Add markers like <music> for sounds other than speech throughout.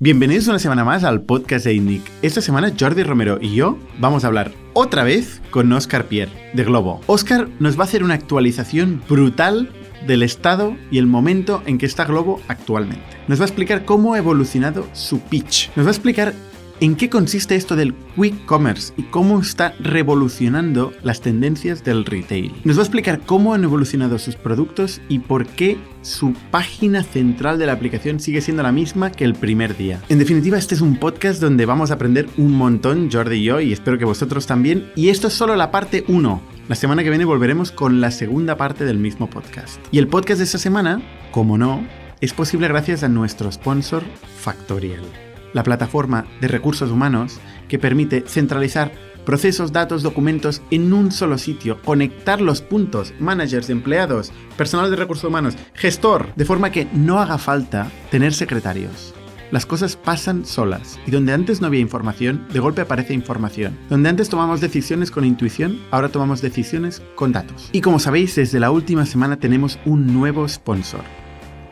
Bienvenidos una semana más al podcast de INNIC. Esta semana Jordi Romero y yo vamos a hablar otra vez con Oscar Pierre de Globo. Oscar nos va a hacer una actualización brutal del estado y el momento en que está Globo actualmente. Nos va a explicar cómo ha evolucionado su pitch. Nos va a explicar en qué consiste esto del quick commerce y cómo está revolucionando las tendencias del retail. Nos va a explicar cómo han evolucionado sus productos y por qué su página central de la aplicación sigue siendo la misma que el primer día. En definitiva, este es un podcast donde vamos a aprender un montón, Jordi y yo, y espero que vosotros también. Y esto es solo la parte 1. La semana que viene volveremos con la segunda parte del mismo podcast. Y el podcast de esta semana, como no, es posible gracias a nuestro sponsor Factorial la plataforma de recursos humanos que permite centralizar procesos, datos, documentos en un solo sitio, conectar los puntos, managers, empleados, personal de recursos humanos, gestor, de forma que no haga falta tener secretarios. Las cosas pasan solas y donde antes no había información, de golpe aparece información. Donde antes tomamos decisiones con intuición, ahora tomamos decisiones con datos. Y como sabéis, desde la última semana tenemos un nuevo sponsor.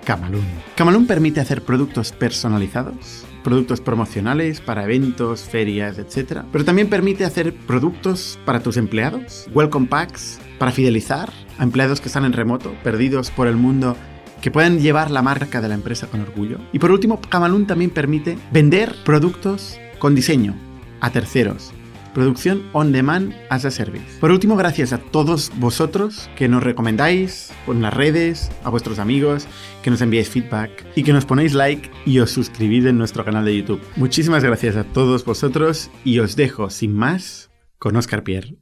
Camalún. Camalún permite hacer productos personalizados productos promocionales para eventos, ferias, etc. Pero también permite hacer productos para tus empleados, welcome packs para fidelizar a empleados que están en remoto, perdidos por el mundo que puedan llevar la marca de la empresa con orgullo. Y por último, Camalún también permite vender productos con diseño a terceros Producción on demand as a service. Por último, gracias a todos vosotros que nos recomendáis por las redes, a vuestros amigos, que nos enviáis feedback y que nos ponéis like y os suscribís en nuestro canal de YouTube. Muchísimas gracias a todos vosotros y os dejo sin más con Oscar Pierre.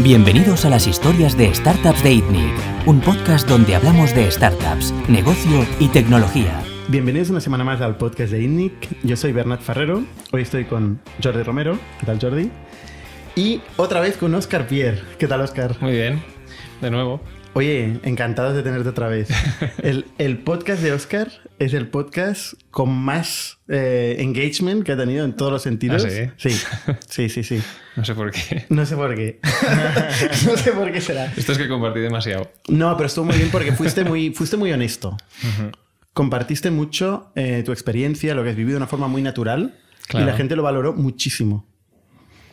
Bienvenidos a las historias de Startups de ITNIC, un podcast donde hablamos de startups, negocio y tecnología Bienvenidos una semana más al podcast de INNIC. Yo soy Bernat Ferrero. Hoy estoy con Jordi Romero. ¿Qué tal, Jordi? Y otra vez con Oscar Pierre. ¿Qué tal, Oscar? Muy bien, de nuevo. Oye, encantados de tenerte otra vez. <laughs> El, podcast de Oscar es el podcast con más eh, engagement que ha tenido en todos los sentidos. ¿Ah, sí? Sí, sí, sí, <laughs> No sé por qué. No sé por qué. <laughs> no sé por qué será. Esto es que compartí demasiado. No, pero estuvo muy bien porque fuiste muy, fuiste muy honesto compartiste mucho eh, tu experiencia, lo que has vivido de una forma muy natural y la gente lo valoró muchísimo.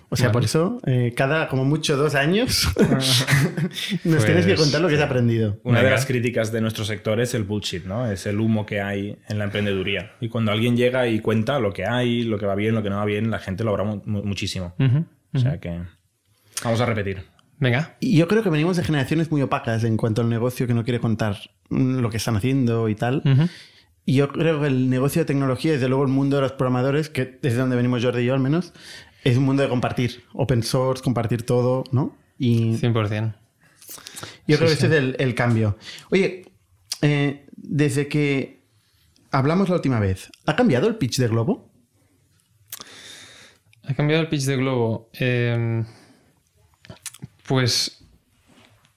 O sea, por eso, eh, cada como mucho dos años, <laughs> <laughs> nos tienes que contar lo que has aprendido. Una de las críticas de nuestro sector es el bullshit, ¿no? Es el humo que hay en la emprendeduría. Y cuando alguien llega y cuenta lo que hay, lo que va bien, lo que no va bien, la gente lo habrá muchísimo. O sea que vamos a repetir. Venga. Yo creo que venimos de generaciones muy opacas en cuanto al negocio que no quiere contar lo que están haciendo y tal. Y yo creo que el negocio de tecnología, desde luego el mundo de los programadores, que desde donde venimos Jordi y yo al menos, es un mundo de compartir. Open source, compartir todo, ¿no? Y 100%. Yo creo que ese es el, cambio. Oye, eh, desde que hablamos la última vez, ¿ha cambiado el pitch de Globo? ¿Ha cambiado el pitch de Globo? Eh... Pues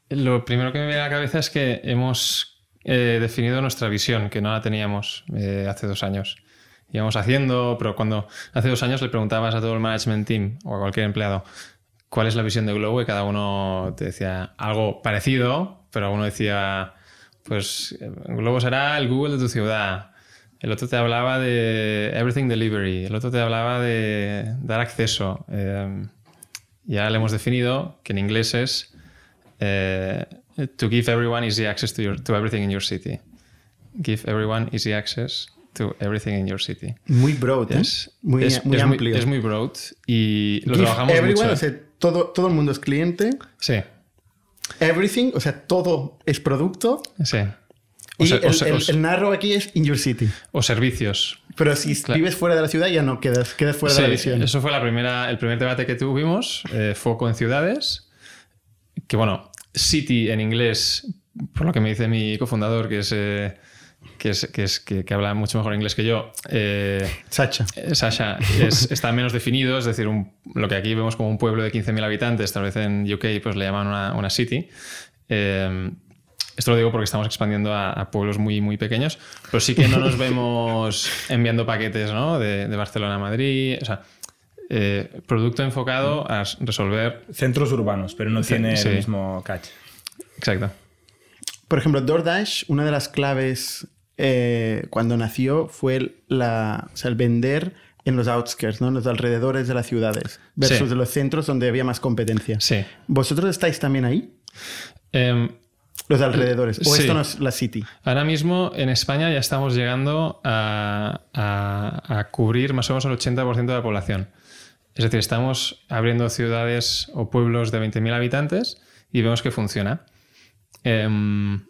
lo primero que me viene a la cabeza es que hemos eh, definido nuestra visión, que no la teníamos eh, hace dos años. Íbamos haciendo, pero cuando hace dos años le preguntabas a todo el management team o a cualquier empleado cuál es la visión de Globo y cada uno te decía algo parecido, pero uno decía, pues Globo será el Google de tu ciudad. El otro te hablaba de Everything Delivery, el otro te hablaba de dar acceso. Eh, ya le hemos definido que en inglés es eh, to give everyone easy access to, your, to everything in your city. Give everyone easy access to everything in your city. Muy broad, ¿eh? muy, es, muy amplio. Muy, es muy broad y lo trabajamos everyone, mucho. O sea, todo, todo el mundo es cliente. Sí. Everything, o sea, todo es producto. Sí. y el, el, narro aquí es in your city. O servicios. Pero si vives fuera de la ciudad ya no quedas, quedas fuera de la visión. Eso fue la primera, el primer debate que tuvimos, eh, foco en ciudades. Que bueno, city en inglés, por lo que me dice mi cofundador, que es... Eh, que, es, que, es que, habla mucho mejor inglés que yo. Eh, Sacha. Eh, Sasha está menos definido, es decir, lo que aquí vemos como un pueblo de 15.000 habitantes, tal vez en UK pues le llaman una, una city. Eh, esto lo digo porque estamos expandiendo a, pueblos muy, muy pequeños, pero sí que no nos vemos <laughs> enviando paquetes ¿no? de, Barcelona a Madrid. O sea, eh, producto enfocado a resolver. Centros urbanos, pero no tiene el mismo catch. Exacto. Por ejemplo, DoorDash, una de las claves eh, cuando nació fue la, o sea, el vender en los outskirts, ¿no? en los alrededores de las ciudades, versus Sí. los centros donde había más competencia. Sí. ¿Vosotros estáis también ahí? Em, Los alrededores. ¿O Sí. esto no es la city? Ahora mismo en España ya estamos llegando a, a- a cubrir más o menos el 80% de la población. Es decir, estamos abriendo ciudades o pueblos de 20.000 habitantes y vemos que funciona. Em,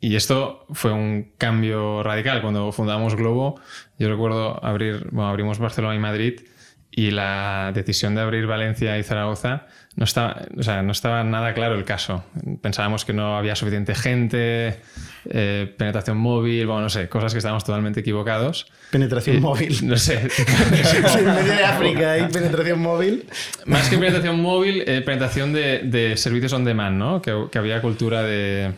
y esto fue un cambio radical. Cuando fundamos Globo, yo recuerdo abrir, bueno, abrimos Barcelona y Madrid y la decisión de abrir Valencia y Zaragoza no estaba, o sea, no estaba nada claro el caso. Pensábamos que no había suficiente gente, eh, penetración móvil, bueno, no sé, cosas que estábamos totalmente equivocados. Penetración Y- móvil. No sé. <laughs> En medio de África hay penetración móvil. Más que penetración móvil, eh, penetración de, de servicios on demand, ¿no? Que, que había cultura de...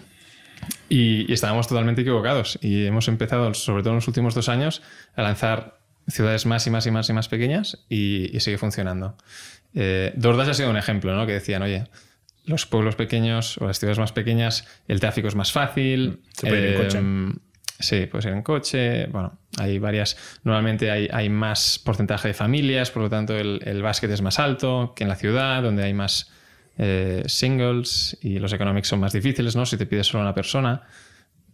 Y, y estábamos totalmente equivocados. Y hemos empezado, sobre todo en los últimos dos años, a lanzar ciudades más y más y más y más pequeñas y, y sigue funcionando. Eh, DoorDash ha sido un ejemplo, ¿no? Que decían, oye, los pueblos pequeños o las ciudades más pequeñas, el tráfico es más fácil. Se puede ir en coche. em, Sí, puede ser en coche. Bueno, hay varias. Normalmente hay, hay más porcentaje de familias, por lo tanto el, el básquet es más alto que en la ciudad, donde hay más eh, singles y los economics son más difíciles, ¿no? Si te pides solo a una persona,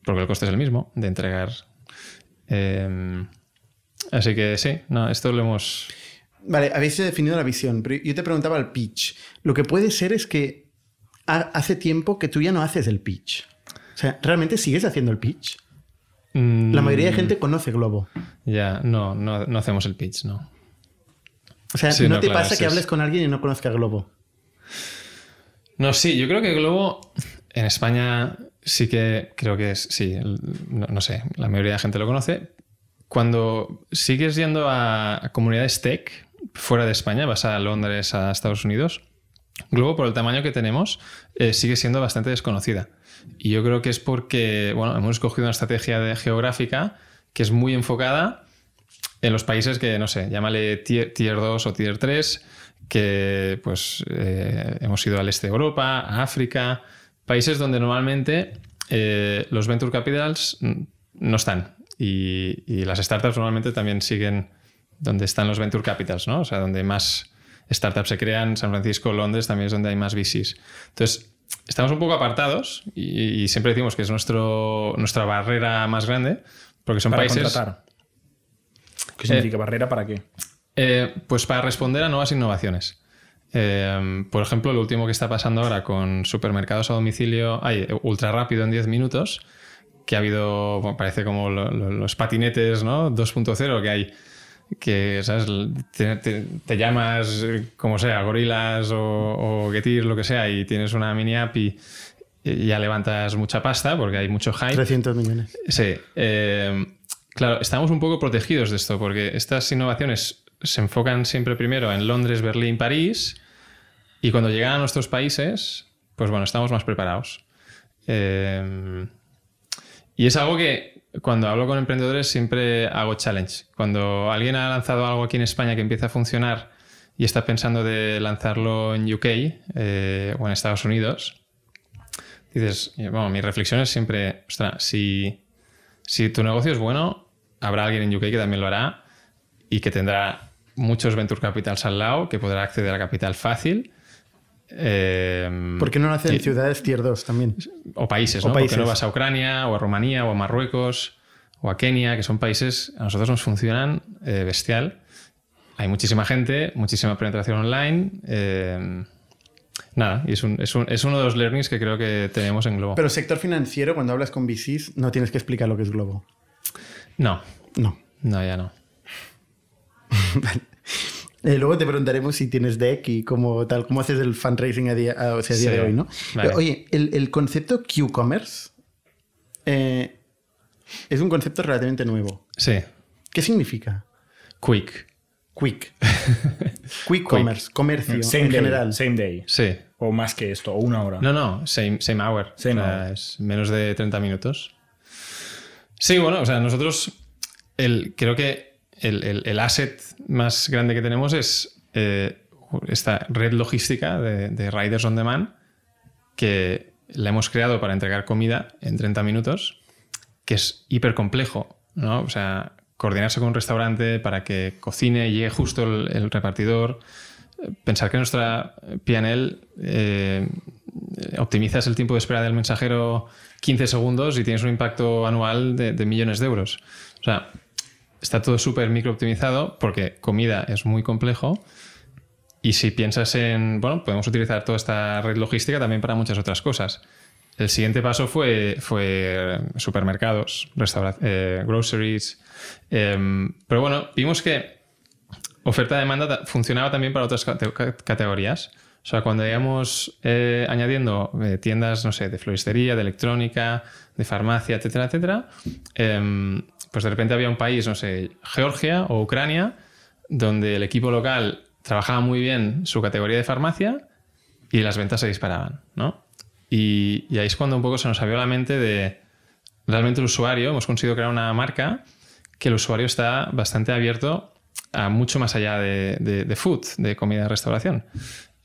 porque el coste es el mismo de entregar. Eh, así que sí, no, esto lo hemos. Vale, habéis definido la visión, pero yo te preguntaba el pitch. Lo que puede ser es que ha- hace tiempo que tú ya no haces el pitch. O sea, ¿realmente sigues haciendo el pitch? mm, La mayoría de gente conoce Globo. Ya, no, no, no hacemos el pitch, no. O sea, Sí, ¿no, no, te claro, pasa que es- hables con alguien y no conozca Globo? No, sí, yo creo que Globo en España sí que creo que es, sí, no, no sé, la mayoría de la gente lo conoce. Cuando sigues yendo a, comunidades tech fuera de España, vas a Londres, a Estados Unidos, Globo, por el tamaño que tenemos, eh, sigue siendo bastante desconocida. Y yo creo que es porque, bueno, hemos escogido una estrategia geográfica que es muy enfocada en los países que, no sé, llámale tier, tier 2 o tier 3, que pues eh, hemos ido al este de Europa, a África, países donde normalmente eh, los venture capitals no están. Y, y las startups normalmente también siguen donde están los venture capitals, ¿no? O sea, donde más startups se crean, San Francisco, Londres también es donde hay más VCs. Entonces, estamos un poco apartados y, y siempre decimos que es nuestro, nuestra barrera más grande, porque son Para países... contratar. ¿Qué significa barrera para qué? Eh, pues para responder a nuevas innovaciones. Eh, por ejemplo, lo último que está pasando ahora con supermercados a domicilio, hay ultra rápido en 10 minutos, que ha habido, bueno, parece como lo- lo- los patinetes ¿no? 2.0 que hay, que ¿sabes? Te, te- te llamas, como sea, Gorilas o, o Getir, lo que sea, y tienes una mini app y, y ya levantas mucha pasta porque hay mucho hype. 300 millones. Sí. eh, claro, estamos un poco protegidos de esto porque estas innovaciones se enfocan siempre primero en Londres, Berlín, París y cuando llegan a nuestros países, pues bueno, estamos más preparados. Eh, y es algo que cuando hablo con emprendedores siempre hago challenge. Cuando alguien ha lanzado algo aquí en España que empieza a funcionar y está pensando de lanzarlo en UK eh, o en Estados Unidos, dices, bueno, mi reflexión es siempre, ostras, si, si tu negocio es bueno, habrá alguien en UK que también lo hará y que tendrá muchos venture capitals al lado, que podrá acceder a capital fácil. Eh, ¿Por qué no lo hacen y- en ciudades tier 2 también? o países, O ¿no? Porque países. no vas a Ucrania o a Rumanía o a Marruecos o a Kenia, que son países a nosotros nos funcionan eh, bestial. Hay muchísima gente, muchísima penetración online. eh, nada, y es, un- es un- es uno de los learnings que creo que tenemos en Globo. Pero sector financiero, cuando hablas con VCs, no tienes que explicar lo que es Globo. no, No. no, ya no. <laughs> Eh, luego te preguntaremos si tienes deck y cómo, tal, cómo haces el fundraising a día, a- o sea, a día Sí, de hoy, ¿no? vale. Pero, Oye, el, el concepto Q-Commerce eh, es un concepto relativamente nuevo. Sí, ¿Qué significa? quick. <laughs> Quick. Quick Commerce, comercio Same en day, general. Same day. Sí. O más que esto, o una hora. No, no, same, same hour. Same O sea, hour. Es menos de 30 minutos. Sí, bueno, o sea, nosotros el, creo que el, el- el asset más grande que tenemos es eh, esta red logística de, de Riders on Demand que la hemos creado para entregar comida en 30 minutos, que es hiper complejo, ¿no? O sea, coordinarse con un restaurante para que cocine y llegue justo el, repartidor. Pensar que nuestra PNL eh, optimizas el tiempo de espera del mensajero 15 segundos y tienes un impacto anual de, de millones de euros. O sea, está todo súper micro optimizado porque comida es muy complejo. Y si piensas en, bueno, podemos utilizar toda esta red logística también para muchas otras cosas. El siguiente paso fue, fue supermercados, eh, groceries. Em, pero bueno, vimos que oferta-demanda funcionaba también para otras categorías. O sea, cuando íbamos eh, añadiendo eh, tiendas, no sé, de floristería, de electrónica, de farmacia, etcétera, etcétera, em, pues de repente había un país, no sé, Georgia o Ucrania, donde el equipo local trabajaba muy bien su categoría de farmacia y las ventas se disparaban, ¿no? Y, ahí es cuando un poco se nos abrió la mente de realmente el usuario, hemos conseguido crear una marca que el usuario está bastante abierto a mucho más allá de, food, de comida de restauración.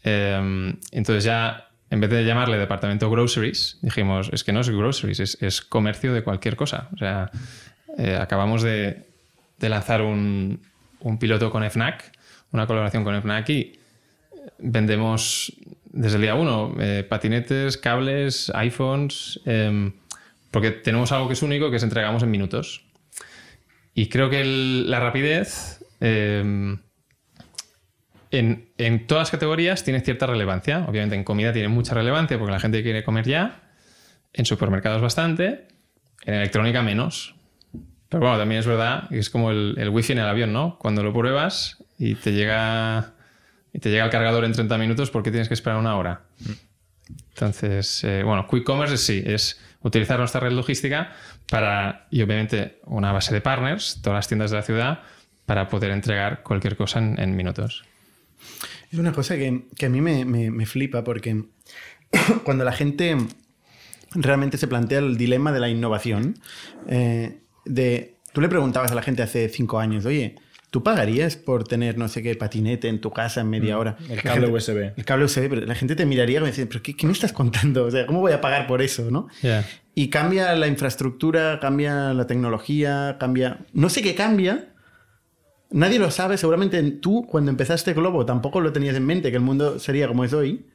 Em, entonces ya, en vez de llamarle departamento groceries, dijimos, es que no es groceries, es, comercio de cualquier cosa. O sea, eh, acabamos de, lanzar un, piloto con FNAC, una colaboración con FNAC y vendemos desde el día uno, eh, patinetes, cables, iPhones, em, porque tenemos algo que es único que es entregamos en minutos. Y creo que la rapidez em, en, en, todas las categorías tiene cierta relevancia. Obviamente en comida tiene mucha relevancia porque la gente quiere comer ya, en supermercados bastante, en electrónica menos. Pero bueno, también es verdad que es como el, el wifi en el avión, ¿no? Cuando lo pruebas y te llega y te llega el cargador en 30 minutos, ¿por qué tienes que esperar una hora? Entonces, eh, bueno, Quick Commerce sí, es utilizar nuestra red logística para, y obviamente una base de partners, todas las tiendas de la ciudad, para poder entregar cualquier cosa en, minutos. Es una cosa que, a mí me, flipa porque <coughs> cuando la gente realmente se plantea el dilema de la innovación, eh, de, tú le preguntabas a la gente hace cinco años, oye, ¿Tú pagarías por tener no sé qué patinete en tu casa en media mm, hora? El cable USB. El cable USB, pero la gente te miraría y me dice, ¿pero qué, me estás contando? O sea, ¿cómo voy a pagar por eso? ¿no? Y cambia la infraestructura, cambia la tecnología, cambia... No sé qué cambia. Nadie lo sabe. Seguramente tú, cuando empezaste Globo, tampoco lo tenías en mente, que el mundo sería como es hoy.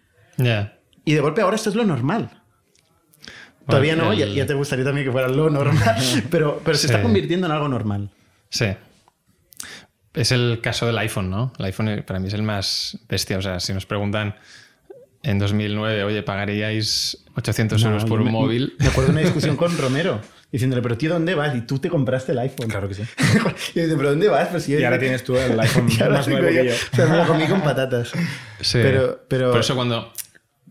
Y de golpe ahora esto es lo normal. Todavía no, ya, te gustaría también que fuera lo normal, <laughs> pero, pero se está convirtiendo en algo normal. Sí. Es el caso del iPhone, ¿no? El iPhone para mí es el más bestia. O sea, si nos preguntan en 2009, oye, ¿pagaríais 800 euros por un móvil? Me acuerdo de una discusión con <laughs> Romero diciéndole, pero tío, ¿dónde vas? Y tú te compraste el iPhone. Claro que sí. <laughs> y dice, ¿pero dónde vas? Pues y ahora tienes tú el iPhone más nuevo que yo. O sea, me lo comí con patatas. Sí. Pero, pero... Por eso cuando,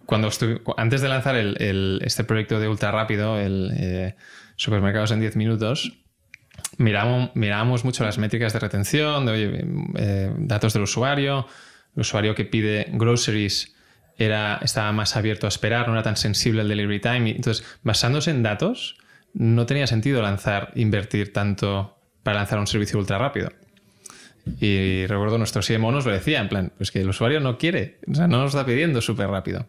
cuando estuve, antes de lanzar el, este proyecto de ultra rápido, el eh, supermercados en 10 minutos, miramos, mucho las métricas de retención, eh, datos del usuario. El usuario que pide groceries era, estaba más abierto a esperar, no era tan sensible al delivery time. Entonces, basándose en datos, no tenía sentido lanzar, invertir tanto para lanzar un servicio ultra rápido. Y recuerdo nuestro CMO nos lo decía, en plan, pues que el usuario no quiere, o sea, no nos está pidiendo súper rápido.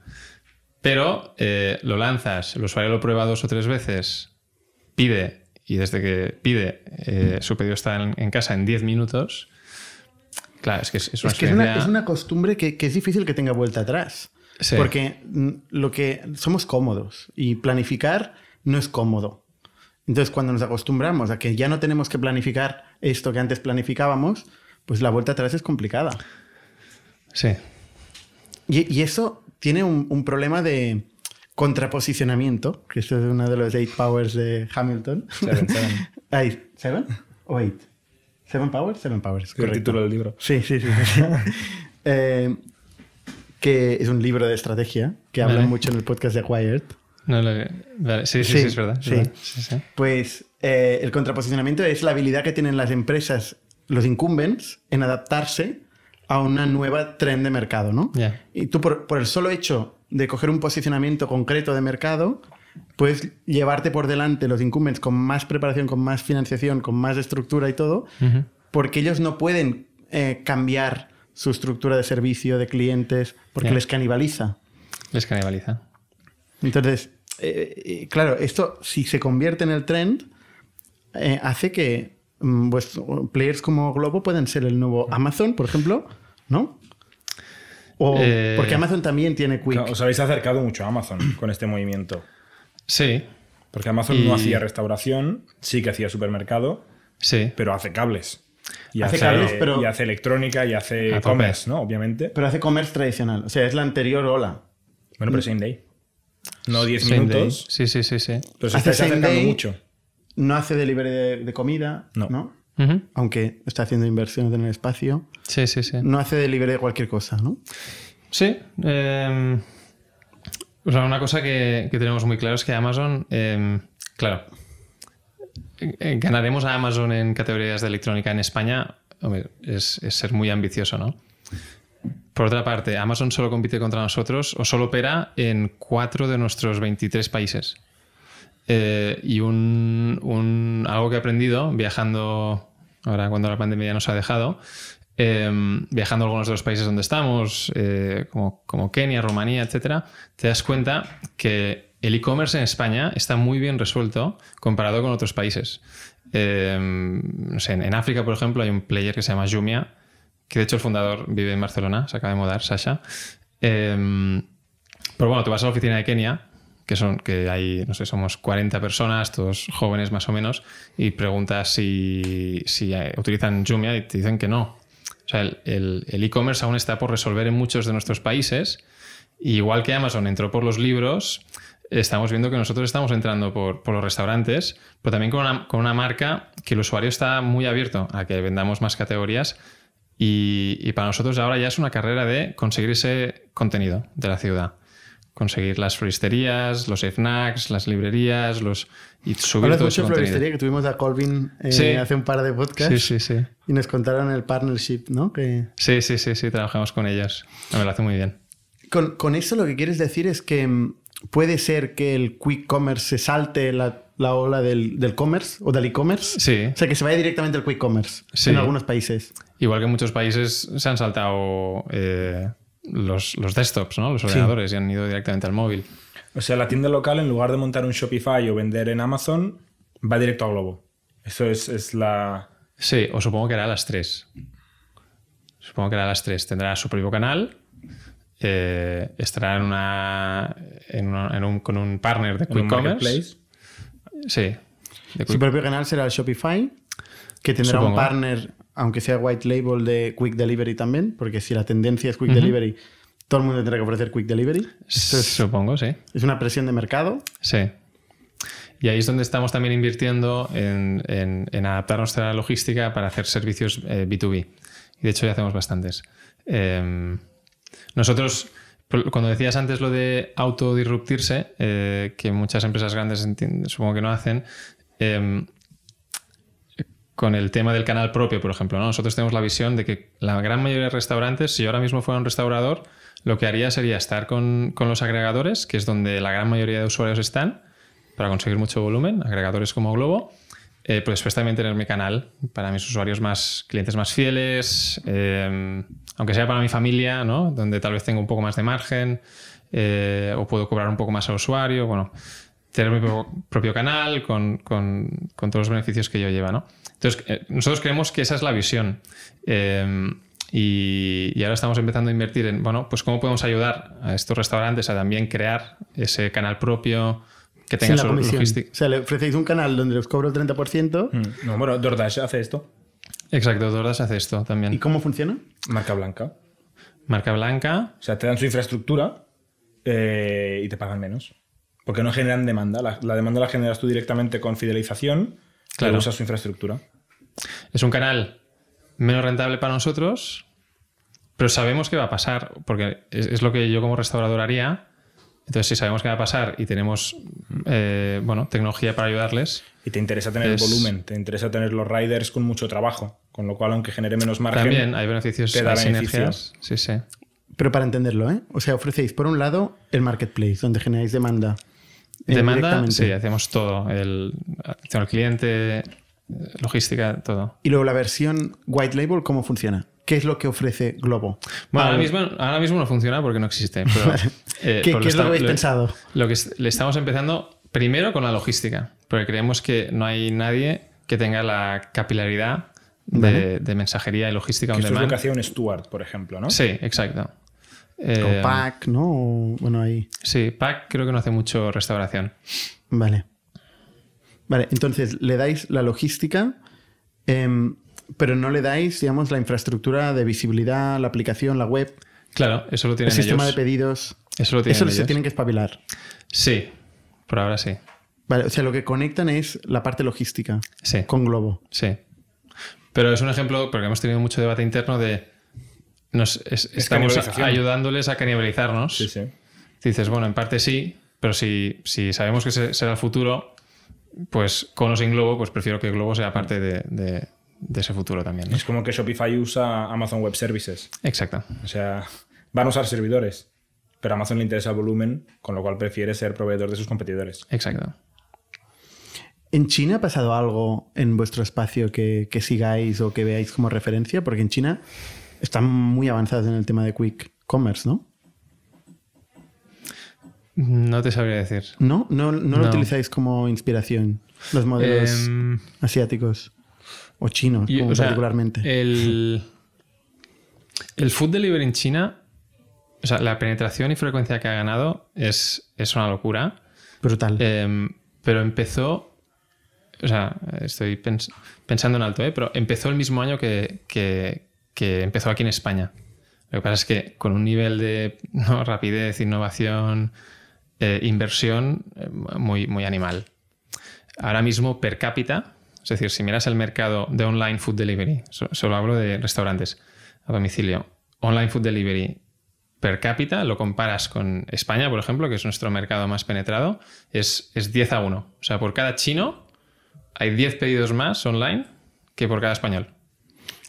Pero eh, lo lanzas, el usuario lo prueba dos o tres veces, pide y desde que pide, eh, su pedido está en, casa en 10 minutos. Claro, es que es, una, es, una, costumbre que, es difícil que tenga vuelta atrás. Porque mm, lo que somos cómodos y planificar no es cómodo. Entonces, cuando nos acostumbramos a que ya no tenemos que planificar esto que antes planificábamos, pues la vuelta atrás es complicada. Sí. Y, eso tiene un problema de, contraposicionamiento, que esto es uno de los eight powers de Hamilton. Seven, seven. <laughs> ¿Seven o eight? Seven powers, seven powers. El título del libro. Sí, sí, sí. <laughs> Eh, que es un libro de estrategia que habla mucho en el podcast de Acquired. No, sí, sí, sí, es verdad. sí. Pues eh, el contraposicionamiento es la habilidad que tienen las empresas, los incumbents, en adaptarse a una nueva trend de mercado, ¿no? Y tú por, por el solo hecho de coger un posicionamiento concreto de mercado, puedes llevarte por delante los incumbents con más preparación, con más financiación, con más estructura y todo, porque ellos no pueden eh, cambiar su estructura de servicio, de clientes, porque les canibaliza. Les canibaliza. Entonces, eh, eh, claro, esto si se convierte en el trend, eh, hace que mm, vuestro- players como Globo puedan ser el nuevo Amazon, por ejemplo, ¿no? O, Eh, porque Amazon también tiene Quick. Os habéis acercado mucho a Amazon <coughs> con este movimiento. Sí, Porque Amazon Y- no hacía restauración, sí que hacía supermercado, sí. pero hace cables. Y Hace cables, pero- y hace electrónica y hace A tope. e-commerce, ¿no? Obviamente. Pero hace commerce tradicional. O sea, es la anterior ola. Bueno, pero same day. No 10 Same day. minutos, Sí, sí, sí, sí. pero se estáis acercando day. mucho. No hace delivery de, de comida, No. Aunque está haciendo inversiones en el espacio. Sí, sí, sí. No hace delivery de cualquier cosa, ¿no? Sí. eh, o sea, una cosa que, que tenemos muy claro es que Amazon, eh, claro, eh, ganaremos a Amazon en categorías de electrónica en España, hombre, es, es ser muy ambicioso, ¿no? Por otra parte, Amazon solo compite contra nosotros o solo opera en cuatro de nuestros 23 países. Eh, y algo que he aprendido viajando, ahora cuando la pandemia ya nos ha dejado, eh, viajando a algunos de los países donde estamos, eh, como, Kenia, Rumanía, etcétera, te das cuenta que el e-commerce en España está muy bien resuelto comparado con otros países. Eh, no en, África, por ejemplo, hay un player que se llama Jumia, que de hecho el fundador vive en Barcelona, se acaba de mudar, Sasha. Eh, pero bueno, tú vas a la oficina de Kenia, que son que hay, no sé, somos 40 personas, todos jóvenes más o menos, y preguntas si, si utilizan Jumia y te dicen que no. O sea, el- e-commerce aún está por resolver en muchos de nuestros países. Y igual que Amazon entró por los libros, estamos viendo que nosotros estamos entrando por, por los restaurantes, pero también con una, con una marca que el usuario está muy abierto a que vendamos más categorías. Y, y para nosotros ahora ya es una carrera de conseguir ese contenido de la ciudad. Conseguir las floristerías, los snacks, las librerías, los y subir Hablas todo mucho de floristería, que tuvimos a Colvin eh, Sí. hace un par de podcasts. Sí, sí, sí. Y nos contaron el partnership, ¿no? Que... Sí, sí, sí, sí, trabajamos con ellos. Me lo hace muy bien. Con, con eso lo que quieres decir es que mm, puede ser que el quick commerce se salte la, la ola del, del commerce o del e-commerce. Sí. O sea, que se vaya directamente al quick commerce Sí. en algunos países. Igual que en muchos países se han saltado eh, los, los desktops, ¿no? Los ordenadores y han ido directamente al móvil. O sea, la tienda local, en lugar de montar un Shopify o vender en Amazon, va directo a Globo. Eso es, es la. Sí, o supongo que hará las tres. Supongo que hará las tres. Tendrá su propio canal. eh, estará en una, en una- en un- con un partner de Quick Commerce. marketplace. Sí. Su propio canal será el Shopify, que tendrá un partner, aunque sea white label, de quick delivery también, porque si la tendencia es quick delivery, todo el mundo tendrá que ofrecer quick delivery. Es, Supongo, sí. es una presión de mercado. Sí. Y ahí es donde estamos también invirtiendo en, en- en adaptar nuestra logística para hacer servicios eh, B2B. Y de hecho ya hacemos bastantes. Eh, nosotros, cuando decías antes lo de autodisruptirse, eh, que muchas empresas grandes supongo que no hacen, eh, con el tema del canal propio, por ejemplo, ¿no? nosotros tenemos la visión de que la gran mayoría de restaurantes, si yo ahora mismo fuera un restaurador, lo que haría sería estar con, los agregadores, que es donde la gran mayoría de usuarios están, para conseguir mucho volumen, agregadores como Globo, eh, pero después también tener mi canal para mis usuarios más, clientes más fieles, eh, aunque sea para mi familia, donde tal vez tengo un poco más de margen eh, o puedo cobrar un poco más al usuario, bueno, tener mi propio, canal con, con- con todos los beneficios que ello lleva. ¿no? Entonces, eh, nosotros creemos que esa es la visión. Eh, y, y ahora estamos empezando a invertir en, bueno, pues cómo podemos ayudar a estos restaurantes a también crear ese canal propio que tenga Sin la su comisión. logística. O sea, le ofrecéis un canal donde os cobro el 30%. Mm. No, bueno, DoorDash hace esto. Exacto, DoorDash hace esto también. ¿Y cómo funciona? Marca blanca. Marca blanca. O sea, te dan su infraestructura eh, y te pagan menos. Porque no generan demanda. La, la demanda la generas tú directamente con fidelización. Claro. Usas su infraestructura. Es un canal menos rentable para nosotros, pero sabemos qué va a pasar, porque es, es lo que yo como restaurador haría. Entonces, si sabemos qué va a pasar y tenemos eh, bueno, tecnología para ayudarles, Y te interesa tener Es- el volumen. Te interesa tener los riders con mucho trabajo. Con lo cual, aunque genere menos margen. también hay beneficios, te da hay. Sí, sí. Pero para entenderlo, ¿eh? O sea, ofrecéis por un lado el marketplace, donde generáis demanda. Eh, Demanda, sí, hacemos todo. El, atención al cliente, logística, todo. Y luego la versión white label, ¿cómo funciona? ¿Qué es lo que ofrece Globo? Bueno, ahora mismo, ahora mismo no funciona porque no existe. Pero, <laughs> eh, ¿Qué, pero qué es lo que habéis pensado? Lo que es- le estamos empezando primero con la logística, porque creemos que no hay nadie que tenga la capilaridad de, de mensajería y logística on Esto es lo demand. que hacía un Stuart, por ejemplo, ¿no? Sí, exacto. Eh, pack, ¿no? O- Bueno, ahí. sí, Pack creo que no hace mucho restauración. Vale. Vale, entonces le dais la logística, em, pero no le dais, digamos, la infraestructura de visibilidad, la aplicación, la web, Claro, eso lo el tienen sistema ellos. de pedidos. Eso lo tienen Eso ellos. se tienen que espabilar. Sí, por ahora sí. Vale, o sea, lo que conectan es la parte logística Sí. con Globo. Sí. Pero es un ejemplo, porque hemos tenido mucho debate interno de. Nos, es- estamos ayudándoles a canibalizarnos. Sí, sí. Dices, bueno, en parte sí, pero si, si sabemos que será el futuro, pues con o sin Globo, pues prefiero que Globo sea parte de, de- de ese futuro también. ¿no? Es como que Shopify usa Amazon Web Services. Exacto. O sea, van a usar servidores, pero a Amazon le interesa el volumen, con lo cual prefiere ser proveedor de sus competidores. Exacto. ¿En China ha pasado algo en vuestro espacio que, que sigáis o que veáis como referencia? Porque en China están muy avanzados en el tema de Quick Commerce, ¿no? No te sabría decir. ¿No? ¿No, no lo utilizáis como inspiración? Los modelos Em, asiáticos o chinos, y, como o sea, particularmente. El, el food delivery en China, o sea, la penetración y frecuencia que ha ganado es, es una locura. Brutal. Em, pero empezó. O sea, estoy pens- pensando en alto, ¿eh? pero empezó el mismo año que, que- que empezó aquí en España. Lo que pasa es que con un nivel de rapidez, innovación, eh, inversión eh, muy, muy animal. Ahora mismo, per cápita, es decir, si miras el mercado de online food delivery, so- solo hablo de restaurantes a domicilio, online food delivery per cápita, lo comparas con España, por ejemplo, que es nuestro mercado más penetrado, es, es 10 a 1. O sea, por cada chino hay 10 pedidos más online que por cada español.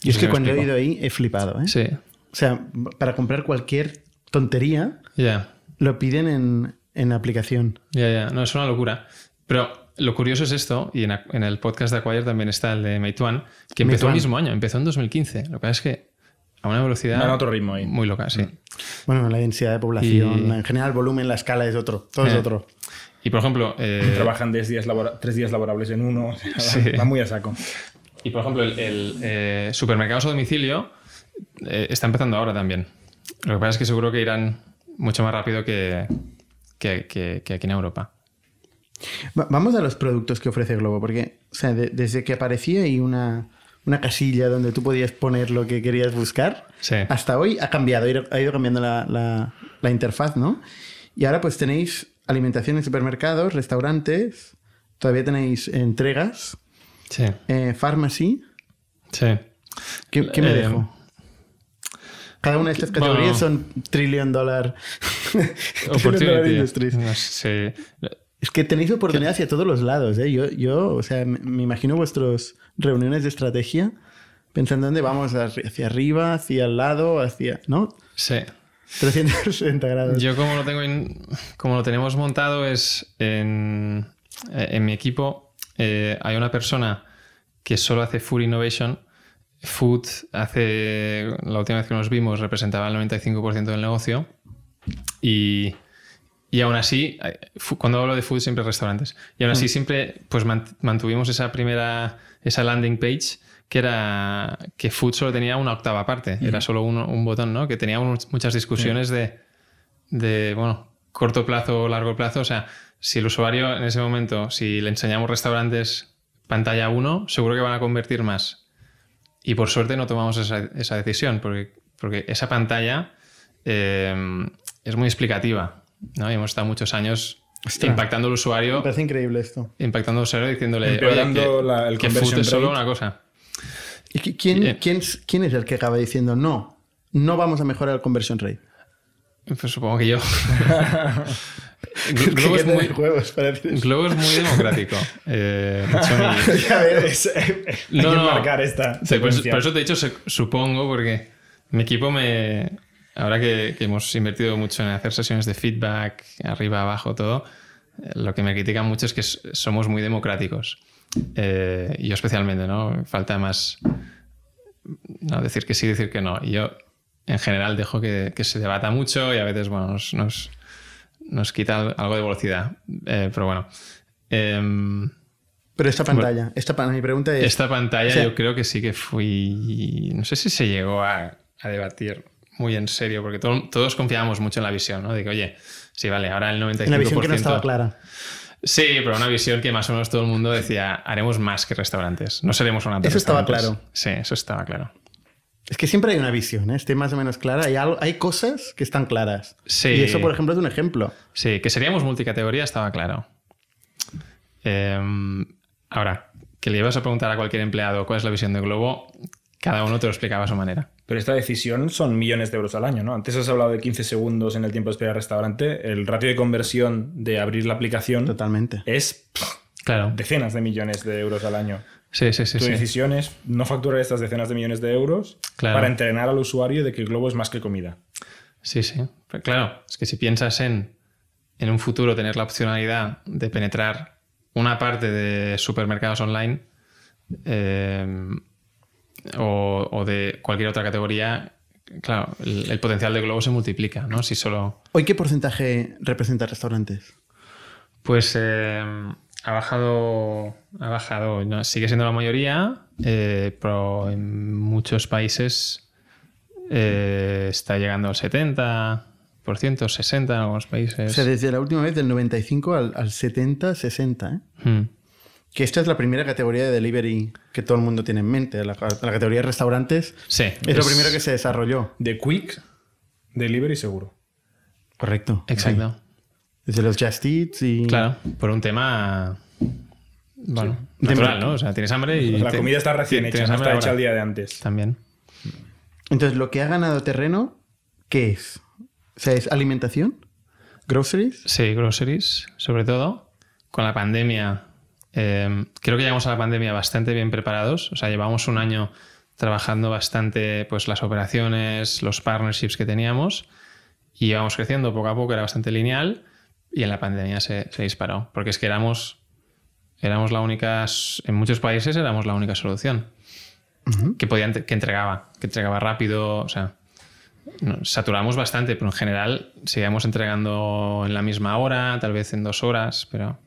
Y es que cuando he ido ahí he flipado, ¿eh? Sí, O sea, para comprar cualquier tontería, ya. lo piden en, en la aplicación. Ya, ya, no, es una locura. Pero lo curioso es esto, y en, en el podcast de Acquire también está el de Meituan, que empezó Meituan. el mismo año, empezó en 2015. Lo que pasa es que a una velocidad a otro ritmo ahí. muy loca, sí. Bueno, la densidad de población, Y- en general el volumen, la escala es otro. Todo es Eh. otro. Y por ejemplo, eh, Trabajan tres días, labora- tres días laborables en uno. Sí. Va muy a saco. Y por ejemplo el, el, eh, supermercados a domicilio eh, está empezando ahora también. Lo que pasa es que seguro que irán mucho más rápido que, que- que- que aquí en Europa. Va- Vamos a los productos que ofrece Globo, porque o sea, de- desde que aparecía ahí una, una casilla donde tú podías poner lo que querías buscar, Sí. hasta hoy ha cambiado, ha ido, ha ido cambiando la, la- la interfaz, ¿no? Y ahora pues tenéis alimentación en supermercados, restaurantes, todavía tenéis entregas, Sí, eh, pharmacy. sí. ¿Qué, qué me Eh, dejo? Cada una de estas categorías son trillion dollar <laughs> Opportunity. No sé. Es que tenéis oportunidad hacia todos los lados, ¿eh? Yo, yo o sea, me, imagino vuestras reuniones de estrategia pensando dónde vamos, hacia arriba, hacia el lado, hacia... ¿No? Sí. 360 grados. Yo como lo tengo en- como lo tenemos montado es en, eh, en mi equipo eh, hay una persona que solo hace Food Innovation. Food hace la última vez que nos vimos representaba el 95% del negocio. Y, y aún así eh, cuando hablo de food siempre restaurantes. Y aún así siempre pues mant- mantuvimos esa primera esa landing page que era que food solo tenía una octava parte. Era solo uno- un botón no que teníamos muchas discusiones de de, bueno, corto plazo o largo plazo. O sea, si el usuario en ese momento, si le enseñamos restaurantes pantalla 1, seguro que van a convertir más. Y por suerte no tomamos esa, esa decisión, porque, porque esa pantalla eh, es muy explicativa. ¿no? Y hemos estado muchos años Ostras. impactando al Me usuario, parece increíble esto. impactando al usuario diciéndole oye, que, la- el que es solo una cosa. ¿Y qui- quién, quién, es- quién es el que acaba diciendo no? No vamos a mejorar el conversion rate. Pues supongo que yo. <laughs> <laughs> ¿Qué Globo es muy, juegos para? Globo es muy democrático. <laughs> Eh, <laughs> Ya ves, hay No, que marcar esta. Sí, por, por eso te he dicho supongo, porque mi equipo me. Ahora que, que hemos invertido mucho en hacer sesiones de feedback, arriba, abajo, todo, eh, lo que me critican mucho es que somos muy democráticos. Eh, y yo especialmente, ¿no? Falta más. No, decir que sí, decir que no. Y yo, en general, dejo que, que se debata mucho y a veces, bueno, nos, nos, nos quita algo de velocidad. Eh, pero bueno. Em, Pero esta pantalla, esta mi pregunta es... Esta pantalla o sea- yo creo que sí que fui... No sé si se llegó a, a debatir muy en serio, porque todo- todos confiábamos mucho en la visión, ¿no? Que, oye, sí, vale, ahora el 95%... en la visión que no estaba clara. Sí, pero una visión que más o menos todo el mundo decía, haremos más que restaurantes, no seremos una Eso estaba restaurantes". Sí, eso estaba claro. Es que siempre hay una visión, ¿eh? esté más o menos clara. Hay, algo- hay cosas que están claras. Sí. Y eso, por ejemplo, es un ejemplo. Sí, que seríamos multicategoría estaba claro. Em, ahora, que le ibas a preguntar a cualquier empleado cuál es la visión de Globo, cada uno te lo explicaba a su manera. Pero esta decisión son millones de euros al año, ¿no? Antes has hablado de 15 segundos en el tiempo de espera al restaurante. El ratio de conversión de abrir la aplicación Totalmente. es pff, Claro. decenas de millones de euros al año. Sí, sí, sí. tu sí. decisión es no facturar estas decenas de millones de euros Claro. para entrenar al usuario de que Globo es más que comida. Sí, sí. Pero claro, es que si piensas en, en un futuro tener la opcionalidad de penetrar una parte de supermercados online eh, o, o de cualquier otra categoría, claro, el, el potencial de Globo se multiplica, ¿no? Si solo... ¿Hoy qué porcentaje representa restaurantes? Pues eh, ha bajado, ha bajado, no, sigue siendo la mayoría, eh, pero en muchos países eh, está llegando al 70%, 60% en algunos países. O sea, desde la última vez del 95 al, al 70, 60. ¿eh? Hmm. Que esta es la primera categoría de delivery que todo el mundo tiene en mente. La, la categoría de restaurantes Sí, es, lo primero que se desarrolló. De Quick, Delivery seguro. Correcto. Exacto. Desde los Just Eats y... Claro, por un tema. Bueno, De natural. ¿no? O sea, tienes hambre y. La te- comida está recién hecha, no está hecha ahora. al día de antes. También. Entonces, lo que ha ganado terreno, ¿qué es? O sea, ¿es alimentación? ¿Groceries? Sí, groceries, sobre todo. Con la pandemia, eh, creo que llegamos a la pandemia bastante bien preparados. O sea, llevamos un año trabajando bastante pues, las operaciones, los partnerships que teníamos y íbamos creciendo poco a poco, era bastante lineal y en la pandemia se, se disparó. Porque es que éramos, éramos la única, en muchos países éramos la única solución que, podía, que entregaba, que entregaba rápido, o sea, saturamos bastante, pero en general seguíamos entregando en la misma hora, tal vez en dos horas, pero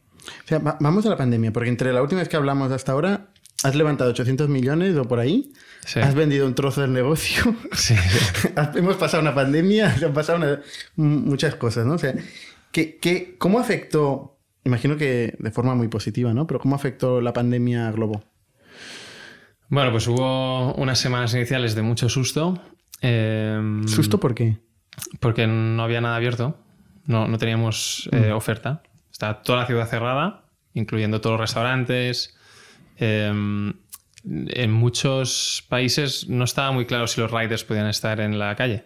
O sea, va- vamos a la pandemia, porque entre la última vez que hablamos hasta ahora, has levantado 800 millones o por ahí, Sí. has vendido un trozo del negocio, sí, sí. <laughs> hemos pasado una pandemia, <laughs> han pasado una- muchas cosas, ¿no? O sea, ¿qué, qué- cómo afectó, imagino que de forma muy positiva, ¿no? Pero ¿cómo afectó la pandemia a Globo? Bueno, pues hubo unas semanas iniciales de mucho susto. eh, ¿Susto por qué? Porque no había nada abierto, no, no teníamos eh, oferta. Estaba toda la ciudad cerrada, incluyendo todos los restaurantes. Eh, en muchos países no estaba muy claro si los riders podían estar en la calle.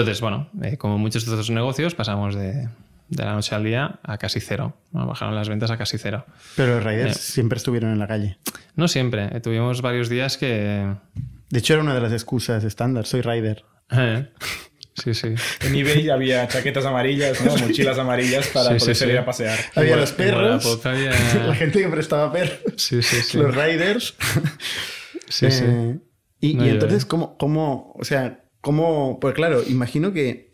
Entonces, bueno, eh, como muchos de estos negocios, pasamos de, de la noche al día a casi cero. Bajaron las ventas a casi cero. Pero los riders Eh. siempre estuvieron en la calle. No siempre, eh, tuvimos varios días que... De hecho, era una de las excusas estándar, soy rider. eh, sí, sí. En eBay había chaquetas amarillas, ¿no? mochilas amarillas para Sí, poder sí. salir a pasear. Había los perros, Wallapop había- <laughs> la gente que prestaba perros, Sí, sí, sí. los riders. Sí, sí. Y, No, y entonces. ¿cómo, ¿cómo, o sea, cómo, pues claro, imagino que,